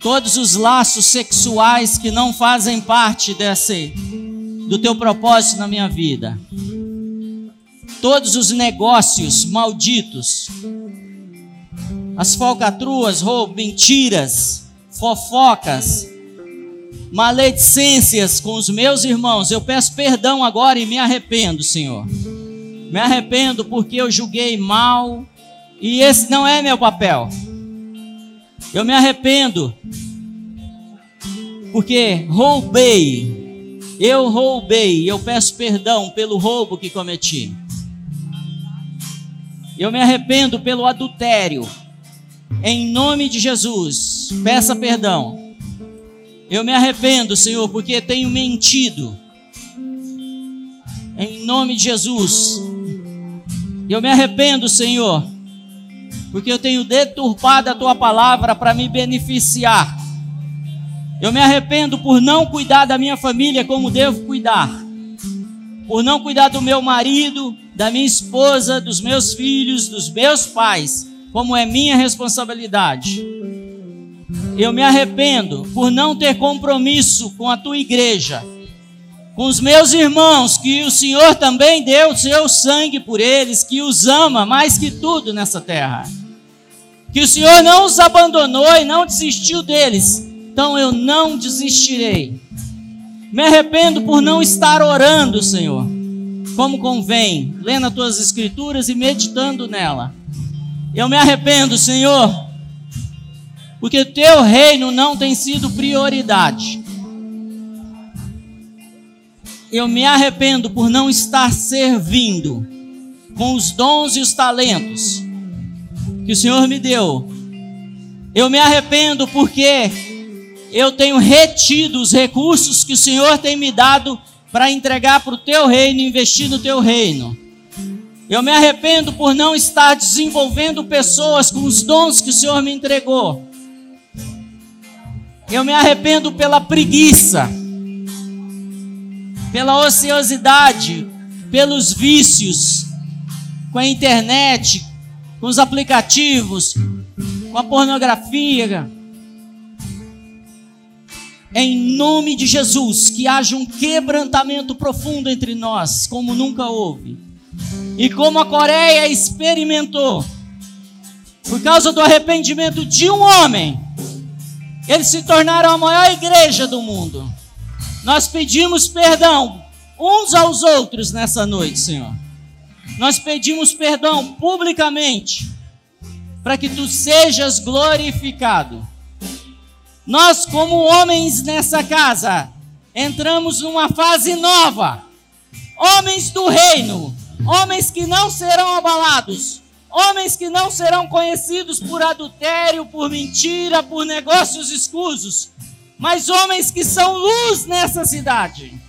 Todos os laços sexuais que não fazem parte desse do teu propósito na minha vida. Todos os negócios malditos. As falcatruas, roubo, mentiras, fofocas, maledicências com os meus irmãos. Eu peço perdão agora e me arrependo, Senhor. Me arrependo porque eu julguei mal e esse não é meu papel. Eu me arrependo porque roubei. Eu roubei, eu peço perdão pelo roubo que cometi. Eu me arrependo pelo adultério. Em nome de Jesus, peça perdão. Eu me arrependo, Senhor, porque tenho mentido. Em nome de Jesus. Eu me arrependo, Senhor, porque eu tenho deturpado a tua palavra para me beneficiar. Eu me arrependo por não cuidar da minha família como devo cuidar. Por não cuidar do meu marido, da minha esposa, dos meus filhos, dos meus pais, como é minha responsabilidade. Eu me arrependo por não ter compromisso com a tua igreja, com os meus irmãos, que o Senhor também deu seu sangue por eles, que os ama mais que tudo nessa terra. Que o Senhor não os abandonou e não desistiu deles, então eu não desistirei. Me arrependo por não estar orando, Senhor, como convém, lendo as tuas escrituras e meditando nela. Eu me arrependo, Senhor, porque o teu reino não tem sido prioridade. Eu me arrependo por não estar servindo com os dons e os talentos que o Senhor me deu. Eu me arrependo porque eu tenho retido os recursos que o Senhor tem me dado para entregar para o teu reino, investir no teu reino. Eu me arrependo por não estar desenvolvendo pessoas com os dons que o Senhor me entregou. Eu me arrependo pela preguiça, pela ociosidade, pelos vícios, com a internet, com os aplicativos, com a pornografia. Em nome de Jesus, que haja um quebrantamento profundo entre nós, como nunca houve. E como a Coreia experimentou, por causa do arrependimento de um homem, eles se tornaram a maior igreja do mundo. Nós pedimos perdão uns aos outros nessa noite, Senhor. Nós pedimos perdão publicamente para que tu sejas glorificado. Nós, como homens nessa casa, entramos numa fase nova. Homens do reino, homens que não serão abalados, Homens que não serão conhecidos por adultério, por mentira, por negócios escusos, mas homens que são luz nessa cidade.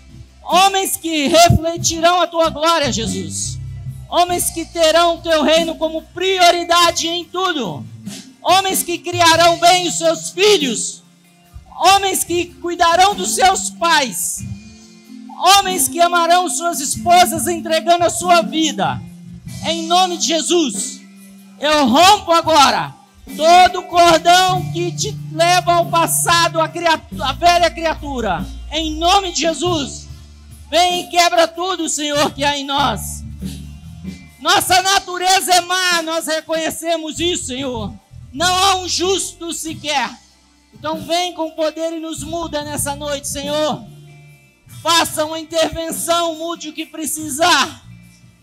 Homens que refletirão a tua glória, Jesus. Homens que terão o teu reino como prioridade em tudo. Homens que criarão bem os seus filhos. Homens que cuidarão dos seus pais. Homens que amarão suas esposas entregando a sua vida em nome de Jesus. Eu rompo agora todo cordão que te leva ao passado, a, criatura, a velha criatura. Em nome de Jesus. Vem e quebra tudo, Senhor, que há em nós. Nossa natureza é má, nós reconhecemos isso, Senhor. Não há um justo sequer. Então vem com poder e nos muda nessa noite, Senhor. Faça uma intervenção, mude o que precisar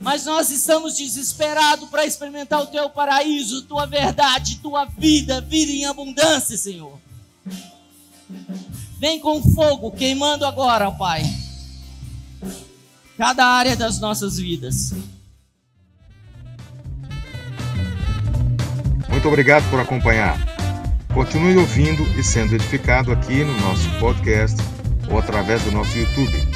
mas nós estamos desesperados para experimentar o teu paraíso, tua verdade, tua vida, vida em abundância, Senhor. Vem com fogo queimando agora, Pai. Cada área das nossas vidas. Muito obrigado por acompanhar. Continue ouvindo e sendo edificado aqui no nosso podcast ou através do nosso YouTube.